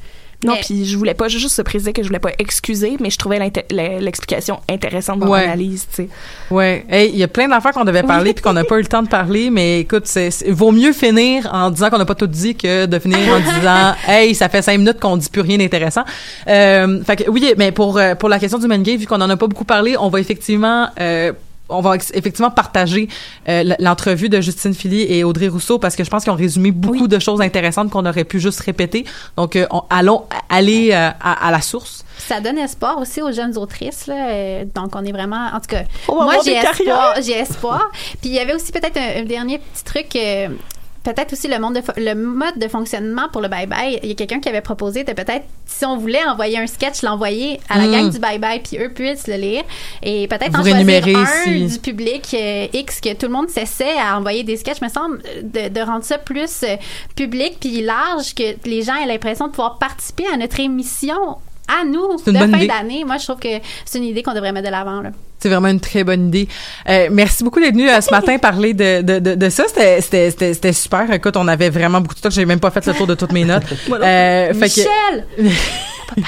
Non, puis je voulais pas juste se préciser que je voulais pas excuser, mais je trouvais l'explication intéressante dans Ouais. l'analyse, tu sais. Ouais, hey, il y a plein d'affaires qu'on devait parler puis qu'on n'a pas eu le temps de parler, mais écoute, c'est, vaut mieux finir en disant qu'on n'a pas tout dit que de finir en disant, hey, ça fait cinq minutes qu'on dit plus rien d'intéressant. Euh, fait que oui, mais pour euh, pour la question du man gay, vu qu'on en a pas beaucoup parlé, on va effectivement euh, on va effectivement partager euh, l'entrevue de Justine Philly et Audrey Rousseau parce que je pense qu'ils ont résumé beaucoup de choses intéressantes qu'on aurait pu juste répéter. Donc, euh, on- allons aller euh, à, à la source. Ça donne espoir aussi aux jeunes autrices. Là. Donc, on est vraiment. En tout cas, moi, j'ai espoir. carrières. J'ai espoir. Puis, il y avait aussi peut-être un, un dernier petit truc. Peut-être aussi le, monde de le mode de fonctionnement pour le bye-bye. Il y a quelqu'un qui avait proposé de peut-être, si on voulait envoyer un sketch, l'envoyer à la Mm. gang du bye-bye, puis eux puissent le lire. Et peut-être en choisir un si- du public euh, X que tout le monde s'essaie à envoyer des sketchs, me semble, de, de rendre ça plus euh, public puis large, que les gens aient l'impression de pouvoir participer à notre émission à nous de fin d'année. Moi, je trouve que c'est une idée qu'on devrait mettre de l'avant. C'est vraiment une très bonne idée. Euh, merci beaucoup d'être venu euh, ce matin parler de, de, de, de ça. C'était, c'était, c'était, c'était super. Écoute, on avait vraiment beaucoup de temps. J'ai même pas fait le tour de toutes mes notes. Euh, fait Michel! Pas-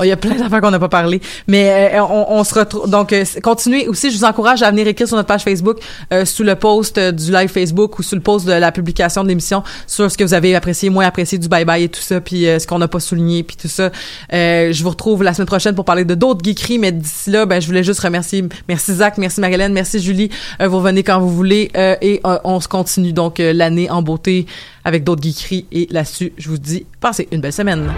Il y a plein d'affaires qu'on n'a pas parlé. Mais euh, on, on se retrouve. Donc, euh, continuez aussi. Je vous encourage à venir écrire sur notre page Facebook, euh, sous le post euh, du live Facebook ou sous le post de la publication de l'émission sur ce que vous avez apprécié, moins apprécié du bye-bye et tout ça, puis euh, ce qu'on n'a pas souligné, puis tout ça. Je vous retrouve la semaine prochaine pour parler de d'autres geekeries. Mais d'ici là, ben, je voulais juste remercier. Merci Zach, merci Marilyn, merci Julie. Vous revenez quand vous voulez. et on se continue donc l'année en beauté avec d'autres geekeries. Et là-dessus, je vous dis, passez une belle semaine.